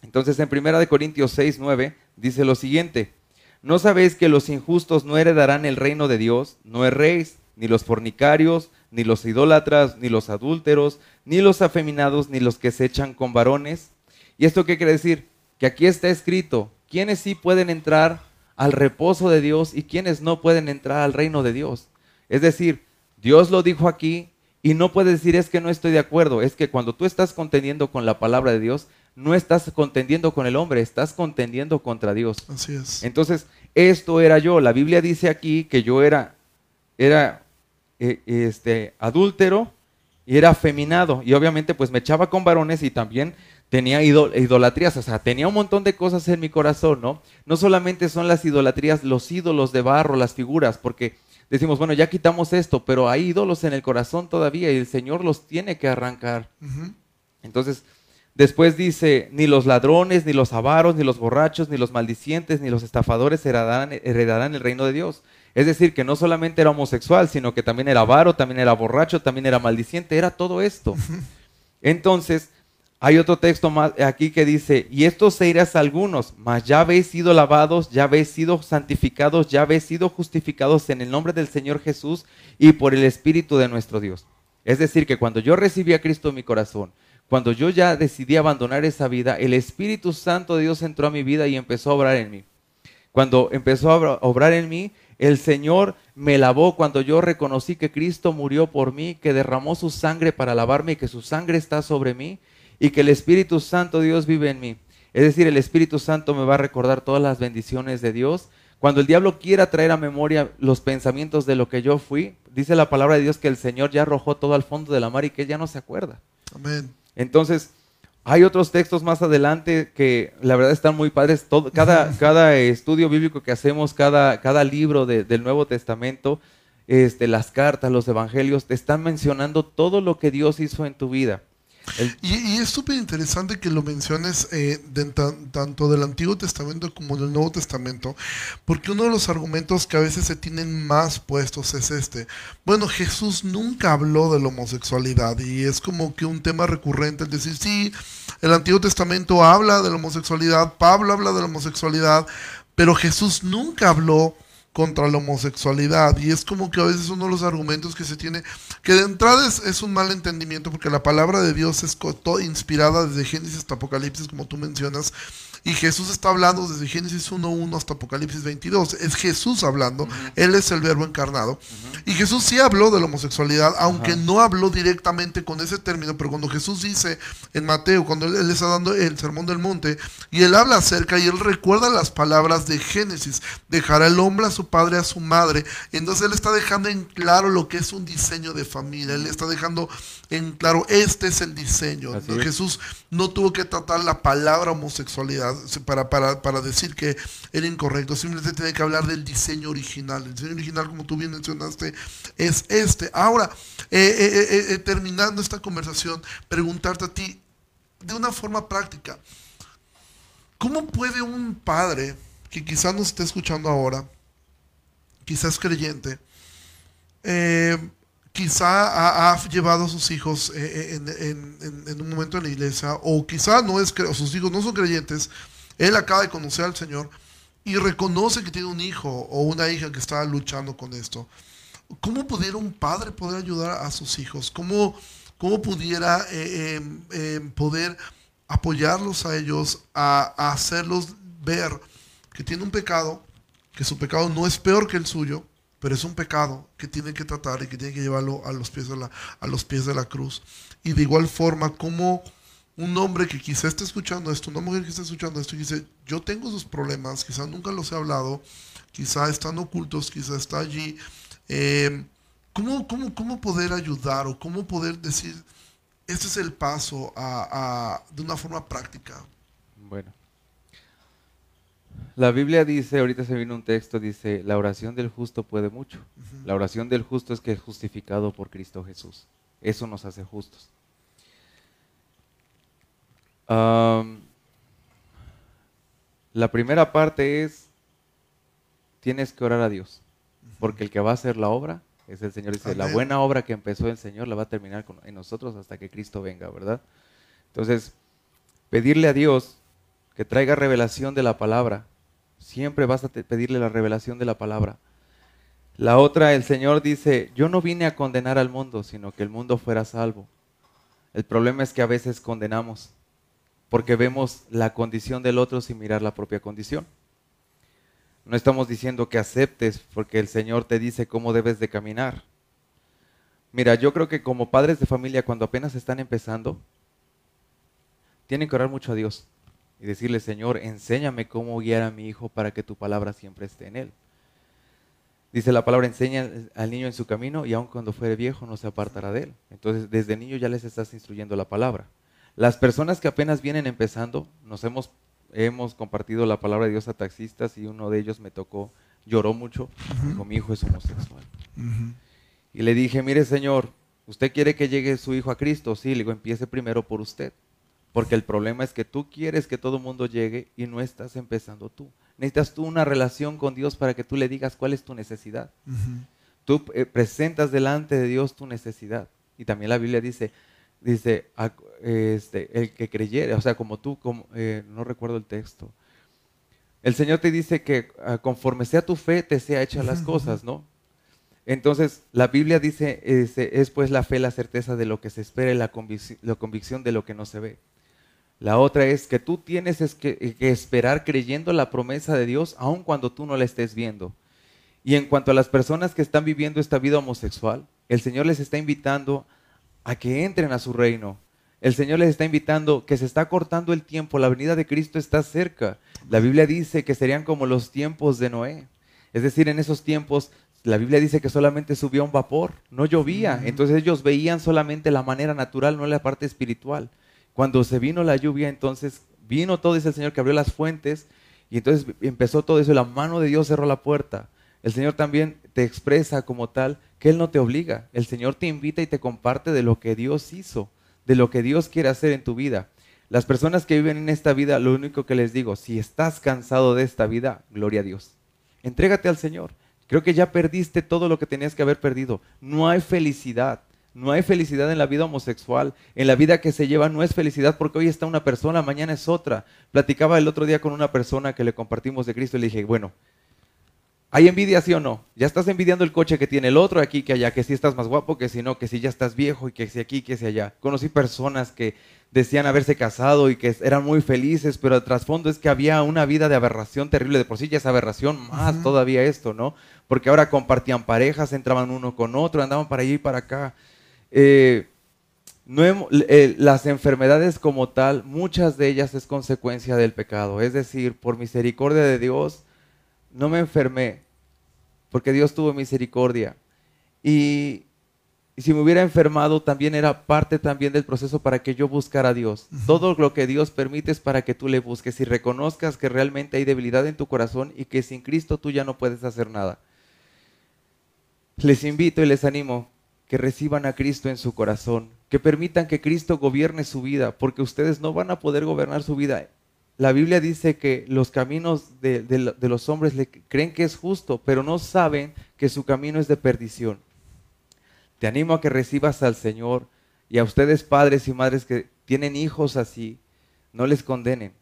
Entonces en 1 Corintios 6, 9 dice lo siguiente. ¿No sabéis que los injustos no heredarán el reino de Dios? No erréis, ni los fornicarios, ni los idólatras, ni los adúlteros, ni los afeminados, ni los que se echan con varones. ¿Y esto qué quiere decir? Que aquí está escrito, quiénes sí pueden entrar al reposo de Dios y quiénes no pueden entrar al reino de Dios. Es decir, Dios lo dijo aquí y no puede decir es que no estoy de acuerdo, es que cuando tú estás contendiendo con la palabra de Dios, no estás contendiendo con el hombre, estás contendiendo contra Dios. Así es. Entonces, esto era yo. La Biblia dice aquí que yo era, era eh, este, adúltero y era afeminado. Y obviamente pues me echaba con varones y también tenía idolatrías. O sea, tenía un montón de cosas en mi corazón, ¿no? No solamente son las idolatrías, los ídolos de barro, las figuras, porque decimos, bueno, ya quitamos esto, pero hay ídolos en el corazón todavía y el Señor los tiene que arrancar. Entonces, Después dice, ni los ladrones, ni los avaros, ni los borrachos, ni los maldicientes, ni los estafadores heredarán, el reino de Dios. Es decir, que no solamente era homosexual, sino que también era avaro, también era borracho, también era maldiciente, era todo esto. Entonces, hay otro texto más aquí que dice, y estos se irás algunos, mas ya habéis sido lavados, ya habéis sido santificados, ya habéis sido justificados en el nombre del Señor Jesús y por el Espíritu de nuestro Dios. Es decir, que cuando yo recibí a Cristo en mi corazón, cuando yo ya decidí abandonar esa vida, el Espíritu Santo de Dios entró a mi vida y empezó a obrar en mí. Cuando empezó a obrar en mí, el Señor me lavó cuando yo reconocí que Cristo murió por mí, que derramó su sangre para lavarme y que su sangre está sobre mí y que el Espíritu Santo de Dios vive en mí. Es decir, el Espíritu Santo me va a recordar todas las bendiciones de Dios. Cuando el diablo quiera traer a memoria los pensamientos de lo que yo fui, dice la palabra de Dios que el Señor ya arrojó todo al fondo de la mar y que ya no se acuerda. Amén. Entonces, hay otros textos más adelante que la verdad están muy padres. Todo, cada, *laughs* cada estudio bíblico que hacemos, cada, cada libro del Nuevo Testamento, este, las cartas, los evangelios, te están mencionando todo lo que Dios hizo en tu vida. Y, es súper interesante que lo menciones eh, tanto del Antiguo Testamento como del Nuevo Testamento, porque uno de los argumentos que a veces se tienen más puestos es este. Bueno, Jesús nunca habló de la homosexualidad y es como que un tema recurrente, es decir, sí, el Antiguo Testamento habla de la homosexualidad, Pablo habla de la homosexualidad, pero Jesús nunca habló contra la homosexualidad. Y es como que a veces uno de los argumentos que se tiene, que de entrada es, un mal entendimiento, porque la palabra de Dios es inspirada desde Génesis hasta Apocalipsis, como tú mencionas, Y Jesús está hablando desde Génesis 1.1 hasta Apocalipsis 22. Es Jesús hablando. Él es el verbo encarnado. Y Jesús sí habló de la homosexualidad, aunque no habló directamente con ese término. Pero cuando Jesús dice en Mateo, cuando él, él está dando el sermón del monte, y él habla acerca y él recuerda las palabras de Génesis. Dejará el hombre a su padre, a su madre. Entonces él está dejando en claro lo que es un diseño de familia. Él está dejando en claro, este es el diseño. Jesús no tuvo que tratar la palabra homosexualidad para, para, para, decir que era incorrecto. Simplemente tiene que hablar del diseño original. El diseño original, como tú bien mencionaste, es este. Ahora, eh, eh, eh, terminando esta conversación, preguntarte a ti, de una forma práctica, ¿cómo puede un padre que quizás nos esté escuchando ahora, quizás creyente, eh, quizá ha, llevado a sus hijos eh, eh, en, un momento en la iglesia, o quizá no es o sus hijos no son creyentes, él acaba de conocer al Señor y reconoce que tiene un hijo o una hija que está luchando con esto. ¿Cómo pudiera un padre poder ayudar a sus hijos? ¿Cómo, cómo pudiera eh, em, em, poder apoyarlos a ellos, a hacerlos ver que tiene un pecado, que su pecado no es peor que el suyo, pero es un pecado que tienen que tratar y que tienen que llevarlo a los pies de la, a los pies de la cruz. Y de igual forma, como un hombre que quizá esté escuchando esto, una mujer que esté escuchando esto y dice, yo tengo esos problemas, quizá nunca los he hablado, quizá están ocultos, quizá está allí. Eh, ¿cómo, cómo, poder ayudar o cómo poder decir, este es el paso a, de una forma práctica? Bueno, la Biblia dice, ahorita se vino un texto, dice, la oración del justo puede mucho. La oración del justo es que es justificado por Cristo Jesús. Eso nos hace justos. la primera parte es, tienes que orar a Dios, porque el que va a hacer la obra es el Señor. Dice, la buena obra que empezó el Señor la va a terminar en nosotros hasta que Cristo venga, ¿verdad? Entonces, pedirle a Dios que traiga revelación de la palabra Siempre vas a pedirle la revelación de la palabra. La otra, el Señor dice, yo no vine a condenar al mundo, sino que el mundo fuera salvo. El problema es que a veces condenamos, porque vemos la condición del otro sin mirar la propia condición. No estamos diciendo que aceptes, porque el Señor te dice cómo debes de caminar. Mira, yo creo que como padres de familia, cuando apenas están empezando, tienen que orar mucho a Dios y decirle, Señor, enséñame cómo guiar a mi hijo para que tu palabra siempre esté en él. Dice la palabra, enseña al niño en su camino y aun cuando fuere viejo no se apartará de él. Entonces, desde niño ya les estás instruyendo la palabra. Las personas que apenas vienen empezando, nos hemos, hemos compartido la palabra de Dios a taxistas y uno de ellos me tocó, lloró mucho, dijo, mi hijo es homosexual. Y le dije, mire Señor, ¿usted quiere que llegue su hijo a Cristo? Sí, le digo, empiece primero por usted. Porque el problema es que tú quieres que todo el mundo llegue y no estás empezando tú. Necesitas tú una relación con Dios para que tú le digas cuál es tu necesidad. Tú eh, presentas delante de Dios tu necesidad. Y también la Biblia dice, dice, este, el que creyere, o sea, como tú, como, eh, no recuerdo el texto. El Señor te dice que ah, conforme sea tu fe, te sea hecha las cosas, ¿no? Entonces, la Biblia dice, es, pues la fe, la certeza de lo que se espera y la, la convicción de lo que no se ve. La otra es que tú tienes que, esperar creyendo la promesa de Dios aun cuando tú no la estés viendo. Y en cuanto a las personas que están viviendo esta vida homosexual, el Señor les está invitando a que entren a su reino. El Señor les está invitando que se está cortando el tiempo, la venida de Cristo está cerca. La Biblia dice que serían como los tiempos de Noé. Es decir, en esos tiempos la Biblia dice que solamente subía un vapor, no llovía. Entonces ellos veían solamente la manera natural, no la parte espiritual. Cuando se vino la lluvia, entonces vino todo, ese el Señor que abrió las fuentes y entonces empezó todo eso. La mano de Dios cerró la puerta. El Señor también te expresa como tal que Él no te obliga. El Señor te invita y te comparte de lo que Dios hizo, de lo que Dios quiere hacer en tu vida. Las personas que viven en esta vida, lo único que les digo, si estás cansado de esta vida, gloria a Dios. Entrégate al Señor. Creo que ya perdiste todo lo que tenías que haber perdido. No hay felicidad. No hay felicidad en la vida homosexual. En la vida que se lleva no es felicidad porque hoy está una persona, mañana es otra. Platicaba el otro día con una persona que le compartimos de Cristo y le dije, bueno, ¿Hay envidia, sí o no? Ya estás envidiando el coche que tiene el otro aquí que allá, que si estás más guapo, que si no, que si ya estás viejo y que si aquí, que si allá. Conocí personas que decían haberse casado y que eran muy felices, pero el trasfondo es que había una vida de aberración terrible. De por sí ya es aberración, más todavía esto, ¿no? Porque ahora compartían parejas, entraban uno con otro, andaban para allí y para acá. Eh, no eh, las enfermedades como tal, muchas de ellas es consecuencia del pecado. Es decir, por misericordia de Dios, no me enfermé, porque Dios tuvo misericordia. Y, si me hubiera enfermado, también era parte también del proceso para que yo buscara a Dios. Todo lo que Dios permite es para que tú le busques y reconozcas que realmente hay debilidad en tu corazón y que sin Cristo tú ya no puedes hacer nada. Les invito y les animo que reciban a Cristo en su corazón, que permitan que Cristo gobierne su vida, porque ustedes no van a poder gobernar su vida la Biblia dice que los caminos de, los hombres le creen que es justo, pero no saben que su camino es de perdición. Te animo a que recibas al Señor y a ustedes padres y madres que tienen hijos así, no les condenen.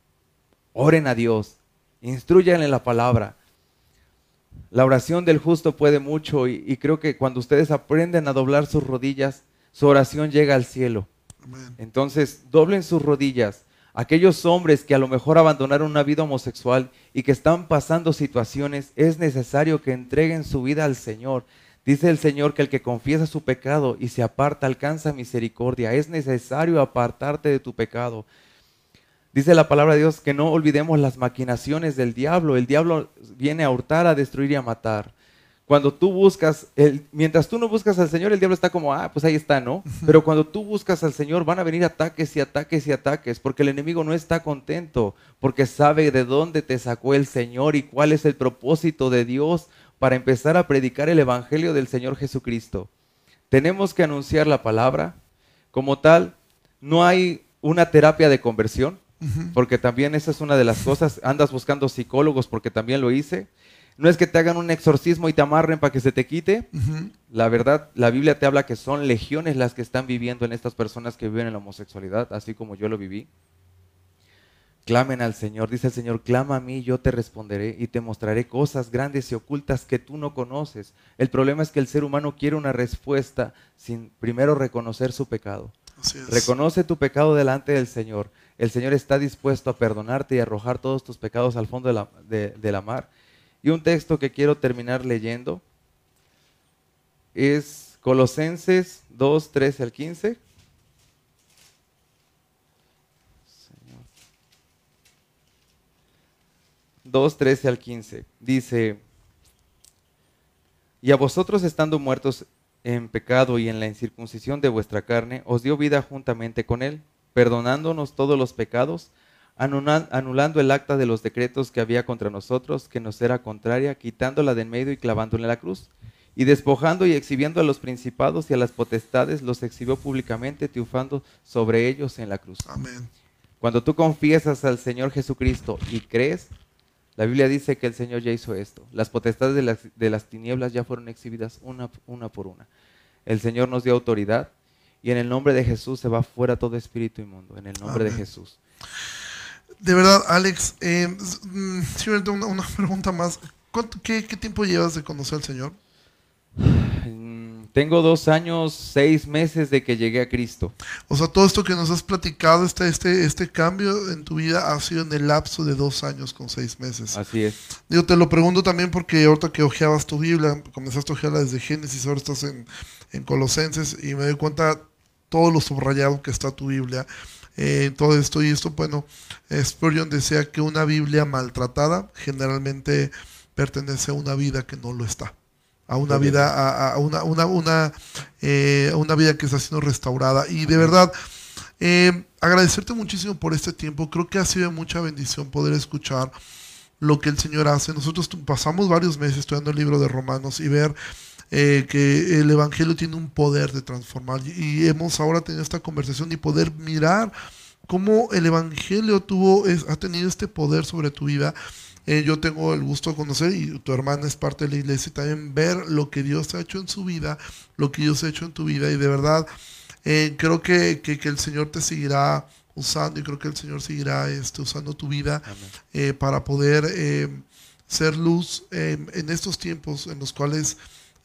Oren a Dios, instruyan en la palabra. La oración del justo puede mucho y, y, creo que cuando ustedes aprenden a doblar sus rodillas, su oración llega al cielo. Entonces, doblen sus rodillas aquellos hombres que a lo mejor abandonaron una vida homosexual y que están pasando situaciones, es necesario que entreguen su vida al Señor. Dice el Señor que el que confiesa su pecado y se aparta alcanza misericordia. Es necesario apartarte de tu pecado. Dice la palabra de Dios que no olvidemos las maquinaciones del diablo. El diablo viene a hurtar, a destruir y a matar. Cuando tú buscas, el, mientras tú no buscas al Señor, el diablo está como, ah, pues ahí está, ¿no? Pero cuando tú buscas al Señor, van a venir ataques y ataques y ataques, porque el enemigo no está contento, porque sabe de dónde te sacó el Señor y cuál es el propósito de Dios para empezar a predicar el Evangelio del Señor Jesucristo. Tenemos que anunciar la palabra. Como tal, no hay una terapia de conversión, porque también esa es una de las cosas. Andas buscando psicólogos porque también lo hice. No es que te hagan un exorcismo y te amarren para que se te quite. La verdad, la Biblia te habla que son legiones las que están viviendo en estas personas que viven en la homosexualidad, así como yo lo viví. Clamen al Señor, dice el Señor, clama a mí, yo te responderé y te mostraré cosas grandes y ocultas que tú no conoces. El problema es que el ser humano quiere una respuesta sin primero reconocer su pecado. Reconoce tu pecado delante del Señor. El Señor está dispuesto a perdonarte y arrojar todos tus pecados al fondo de la, de la mar. Y un texto que quiero terminar leyendo es Colosenses 2, 13 al 15. 2, 13 al 15. Dice, y a vosotros estando muertos en pecado y en la incircuncisión de vuestra carne, os dio vida juntamente con él, perdonándonos todos los pecados, anulando el acta de los decretos que había contra nosotros, que nos era contraria, quitándola de en medio y clavándola en la cruz. Y despojando y exhibiendo a los principados y a las potestades, los exhibió públicamente, triunfando sobre ellos en la cruz. Amén. Cuando tú confiesas al Señor Jesucristo y crees, la Biblia dice que el Señor ya hizo esto. Las potestades de las, de las tinieblas ya fueron exhibidas una, una por una. El Señor nos dio autoridad y en el nombre de Jesús se va fuera todo espíritu inmundo. En el nombre de Jesús. De verdad, Alex, eh, mm, una, una, *laughs* pregunta más. Qué, ¿Qué tiempo llevas de conocer al Señor? Mm, tengo dos años, seis meses de que llegué a Cristo. O sea, todo esto que nos has platicado, este, este, este cambio en tu vida ha sido en el lapso de dos años con seis meses. Así es. Digo, te lo pregunto también porque ahorita que ojeabas tu Biblia, comenzaste a ojearla desde Génesis, ahora estás en, en Colosenses y me doy cuenta todo lo subrayado que está tu Biblia. Eh, todo esto y esto, bueno, Spurgeon decía que una Biblia maltratada generalmente pertenece a una vida que no lo está, a una vida, a, una, una, una, eh, una, vida que está siendo restaurada. Y de verdad, eh, agradecerte muchísimo por este tiempo. Creo que ha sido mucha bendición poder escuchar lo que el Señor hace. Nosotros pasamos varios meses estudiando el libro de Romanos y ver eh, que el Evangelio tiene un poder de transformar. Y hemos ahora tenido esta conversación y poder mirar cómo el Evangelio tuvo, ha tenido este poder sobre tu vida. Eh, yo tengo el gusto de conocer y tu hermana es parte de la iglesia y también ver lo que Dios ha hecho en su vida, lo que Dios ha hecho en tu vida. Y de verdad, eh, creo que, que, el Señor te seguirá usando y creo que el Señor seguirá este, usando tu vida para poder ser luz en estos tiempos en los cuales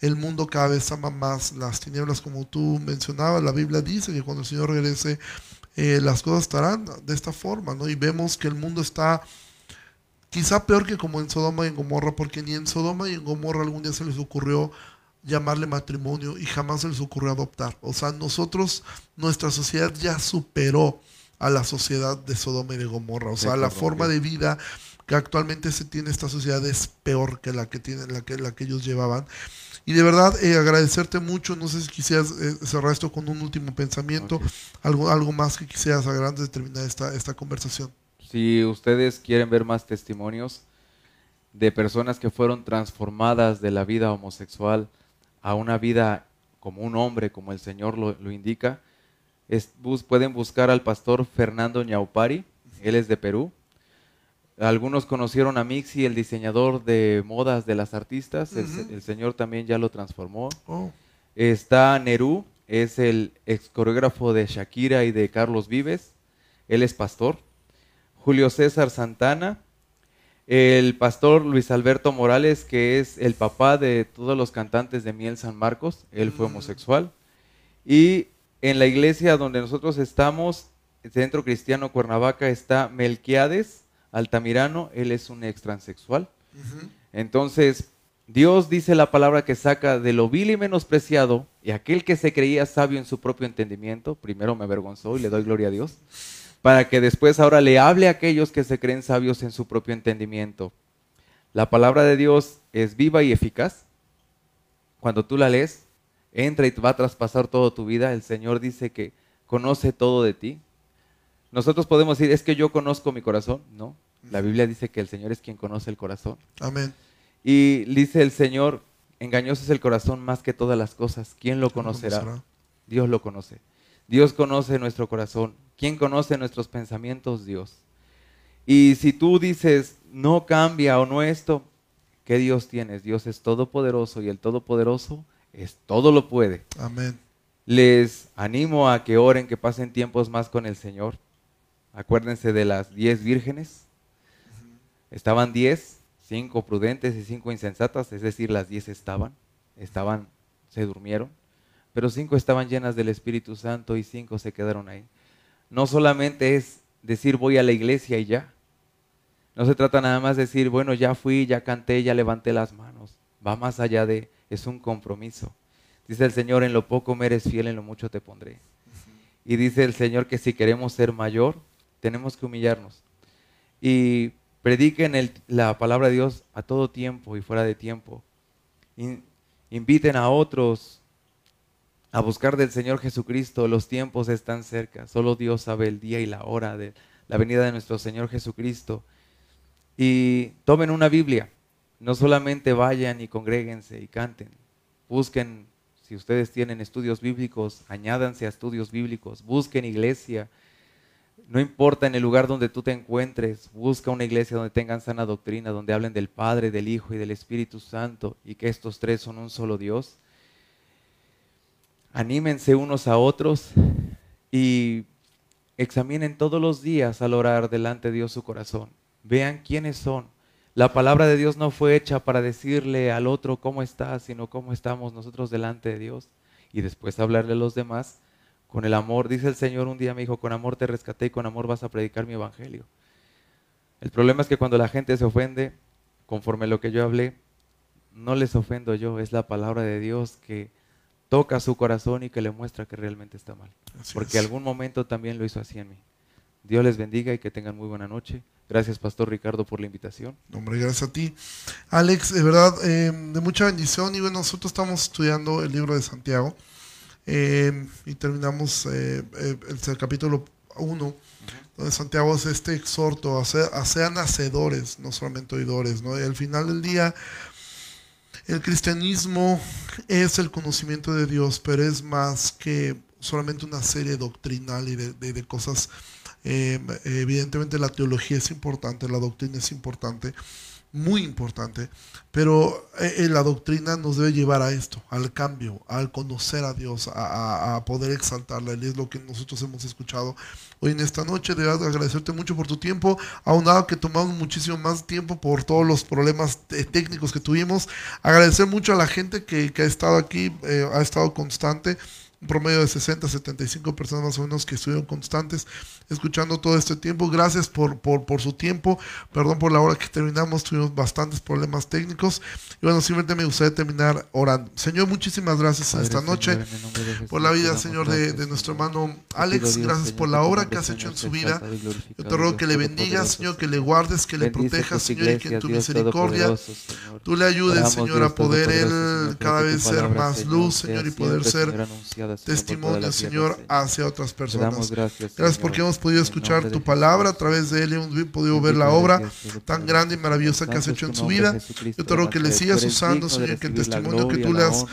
el mundo cada vez ama más las tinieblas, como tú mencionabas. La Biblia dice que cuando el Señor regrese, eh, las cosas estarán de esta forma, ¿no? Y vemos que el mundo está quizá peor que como en Sodoma y en Gomorra, porque ni en Sodoma y en Gomorra algún día se les ocurrió llamarle matrimonio y jamás se les ocurrió adoptar. O sea, nosotros, nuestra sociedad ya superó a la sociedad de Sodoma y de Gomorra. O sea, la forma de vida que actualmente se tiene esta sociedad es peor que la que tienen, la que, la que ellos llevaban. Y de verdad, eh, agradecerte mucho. No sé si quisieras eh, cerrar esto con un último pensamiento, algo, algo más que quisieras agregar antes de terminar esta, esta conversación. Si ustedes quieren ver más testimonios de personas que fueron transformadas de la vida homosexual a una vida como un hombre, como el Señor lo, lo indica, pueden buscar al pastor Fernando Ñaupari, él es de Perú. Algunos conocieron a Mixi, el diseñador de modas de las artistas, el, Señor también ya lo transformó. Oh. Está Nerú, es el ex coreógrafo de Shakira y de Carlos Vives, él es pastor. Julio César Santana, el pastor Luis Alberto Morales, que es el papá de todos los cantantes de Miel San Marcos, él fue mm. homosexual. Y en la iglesia donde nosotros estamos, el Centro Cristiano Cuernavaca, está Melquiades Altamirano, él es un ex transexual. Entonces, Dios dice la palabra que saca de lo vil y menospreciado, y aquel que se creía sabio en su propio entendimiento, primero me avergonzó y le doy gloria a Dios, para que después ahora le hable a aquellos que se creen sabios en su propio entendimiento. La palabra de Dios es viva y eficaz. Cuando tú la lees, entra y va a traspasar toda tu vida. El Señor dice que conoce todo de ti. Nosotros podemos decir, es que yo conozco mi corazón. No, la Biblia dice que el Señor es quien conoce el corazón. Amén. Y dice el Señor, engañoso es el corazón más que todas las cosas. ¿Quién lo conocerá? Dios lo conoce. Dios conoce nuestro corazón. ¿Quién conoce nuestros pensamientos? Dios. Y si tú dices, no cambia o no esto, ¿qué Dios tienes? Dios es todopoderoso y el todopoderoso es todo lo puede. Amén. Les animo a que oren, que pasen tiempos más con el Señor. Acuérdense de las diez vírgenes. Estaban diez, cinco prudentes y cinco insensatas, es decir, las diez estaban, estaban, se durmieron, pero cinco estaban llenas del Espíritu Santo y cinco se quedaron ahí. No solamente es decir voy a la iglesia y ya. No se trata nada más de decir, bueno, ya fui, ya canté, ya levanté las manos. Va más allá de, es un compromiso. Dice el Señor, en lo poco me eres fiel, en lo mucho te pondré. Y dice el Señor que si queremos ser mayor, tenemos que humillarnos. Y prediquen la palabra de Dios a todo tiempo y fuera de tiempo. inviten a otros a buscar del Señor Jesucristo. Los tiempos están cerca. Solo Dios sabe el día y la hora de la venida de nuestro Señor Jesucristo. Y tomen una Biblia no solamente vayan y congréguense y canten, busquen, si ustedes tienen estudios bíblicos, añádanse a estudios bíblicos, busquen iglesia. No importa en el lugar donde tú te encuentres, busca una iglesia donde tengan sana doctrina, donde hablen del Padre, del Hijo y del Espíritu Santo y que estos tres son un solo Dios. Anímense unos a otros y examinen todos los días al orar delante de Dios su corazón. Vean quiénes son la palabra de Dios no fue hecha para decirle al otro cómo estás, sino cómo estamos nosotros delante de Dios y después hablarle a los demás con el amor. Dice el Señor un día me dijo, con amor te rescaté y con amor vas a predicar mi evangelio. El problema es que cuando la gente se ofende, conforme a lo que yo hablé, no les ofendo yo, es la palabra de Dios que toca su corazón y que le muestra que realmente está mal. Porque algún momento también lo hizo así en mí. Dios les bendiga y que tengan muy buena noche. Gracias, Pastor Ricardo, por la invitación. Hombre, gracias a ti. Alex, de verdad, eh, de mucha bendición. Y bueno, nosotros estamos estudiando el libro de Santiago eh, y terminamos eh, el, capítulo 1, donde Santiago hace este exhorto a, ser, a sean hacedores, no solamente oidores. ¿no? Y al final del día, el cristianismo es el conocimiento de Dios, pero es más que solamente una serie doctrinal y de, cosas eh, evidentemente la teología es importante, la doctrina es importante, muy importante, pero eh, la doctrina nos debe llevar a esto, al cambio, al conocer a Dios, a, poder exaltarle. es lo que nosotros hemos escuchado hoy en esta noche. Debo agradecerte mucho por tu tiempo, aunado que tomamos muchísimo más tiempo por todos los problemas eh, técnicos que tuvimos. Agradecer mucho a la gente que, ha estado aquí, eh, ha estado constante un promedio de 60, 75 personas más o menos que estuvieron constantes escuchando todo este tiempo. Gracias por, por, por su tiempo. Perdón por la hora que terminamos, tuvimos bastantes problemas técnicos. Y bueno, simplemente me gustaría terminar orando. Señor, muchísimas gracias esta noche por la vida, Señor, de, de, nuestro hermano Alex. Gracias por la obra que has hecho en su vida. Yo te ruego que le bendigas, Señor, que le guardes, que le protejas, Señor, y que en tu misericordia tú le ayudes, Señor, a poder él cada vez ser más luz, Señor, y poder ser testimonio, Señor, hacia otras personas. Gracias porque hemos podido escuchar tu palabra a través de él, hemos podido ver la obra tan grande y maravillosa que has hecho en su vida. Yo te ruego que le sigas usando, Señor, que el testimonio que tú le has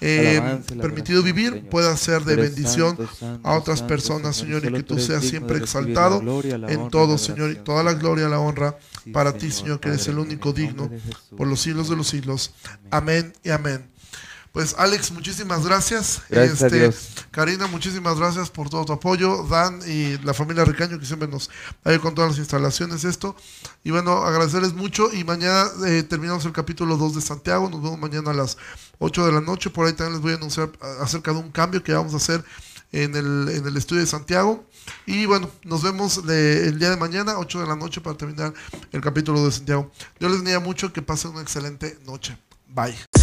eh, permitido vivir pueda ser de bendición a otras personas, Señor, y que tú seas siempre exaltado en todo, Señor, y toda la gloria, la honra para ti, Señor, que eres el único digno por los siglos de los siglos. Amén y amén. Pues Alex, muchísimas gracias. Gracias este, Karina, muchísimas gracias por todo tu apoyo. Dan y la familia Ricaño que siempre nos ayuda con todas las instalaciones, esto. Y bueno, agradecerles mucho y mañana eh, terminamos el capítulo 2 de Santiago. Nos vemos mañana a las 8 de la noche. Por ahí también les voy a anunciar acerca de un cambio que vamos a hacer en el, en el estudio de Santiago. Y bueno, nos vemos el día de mañana, 8 de la noche, para terminar el capítulo de Santiago. Yo les diría mucho que pasen una excelente noche. Bye.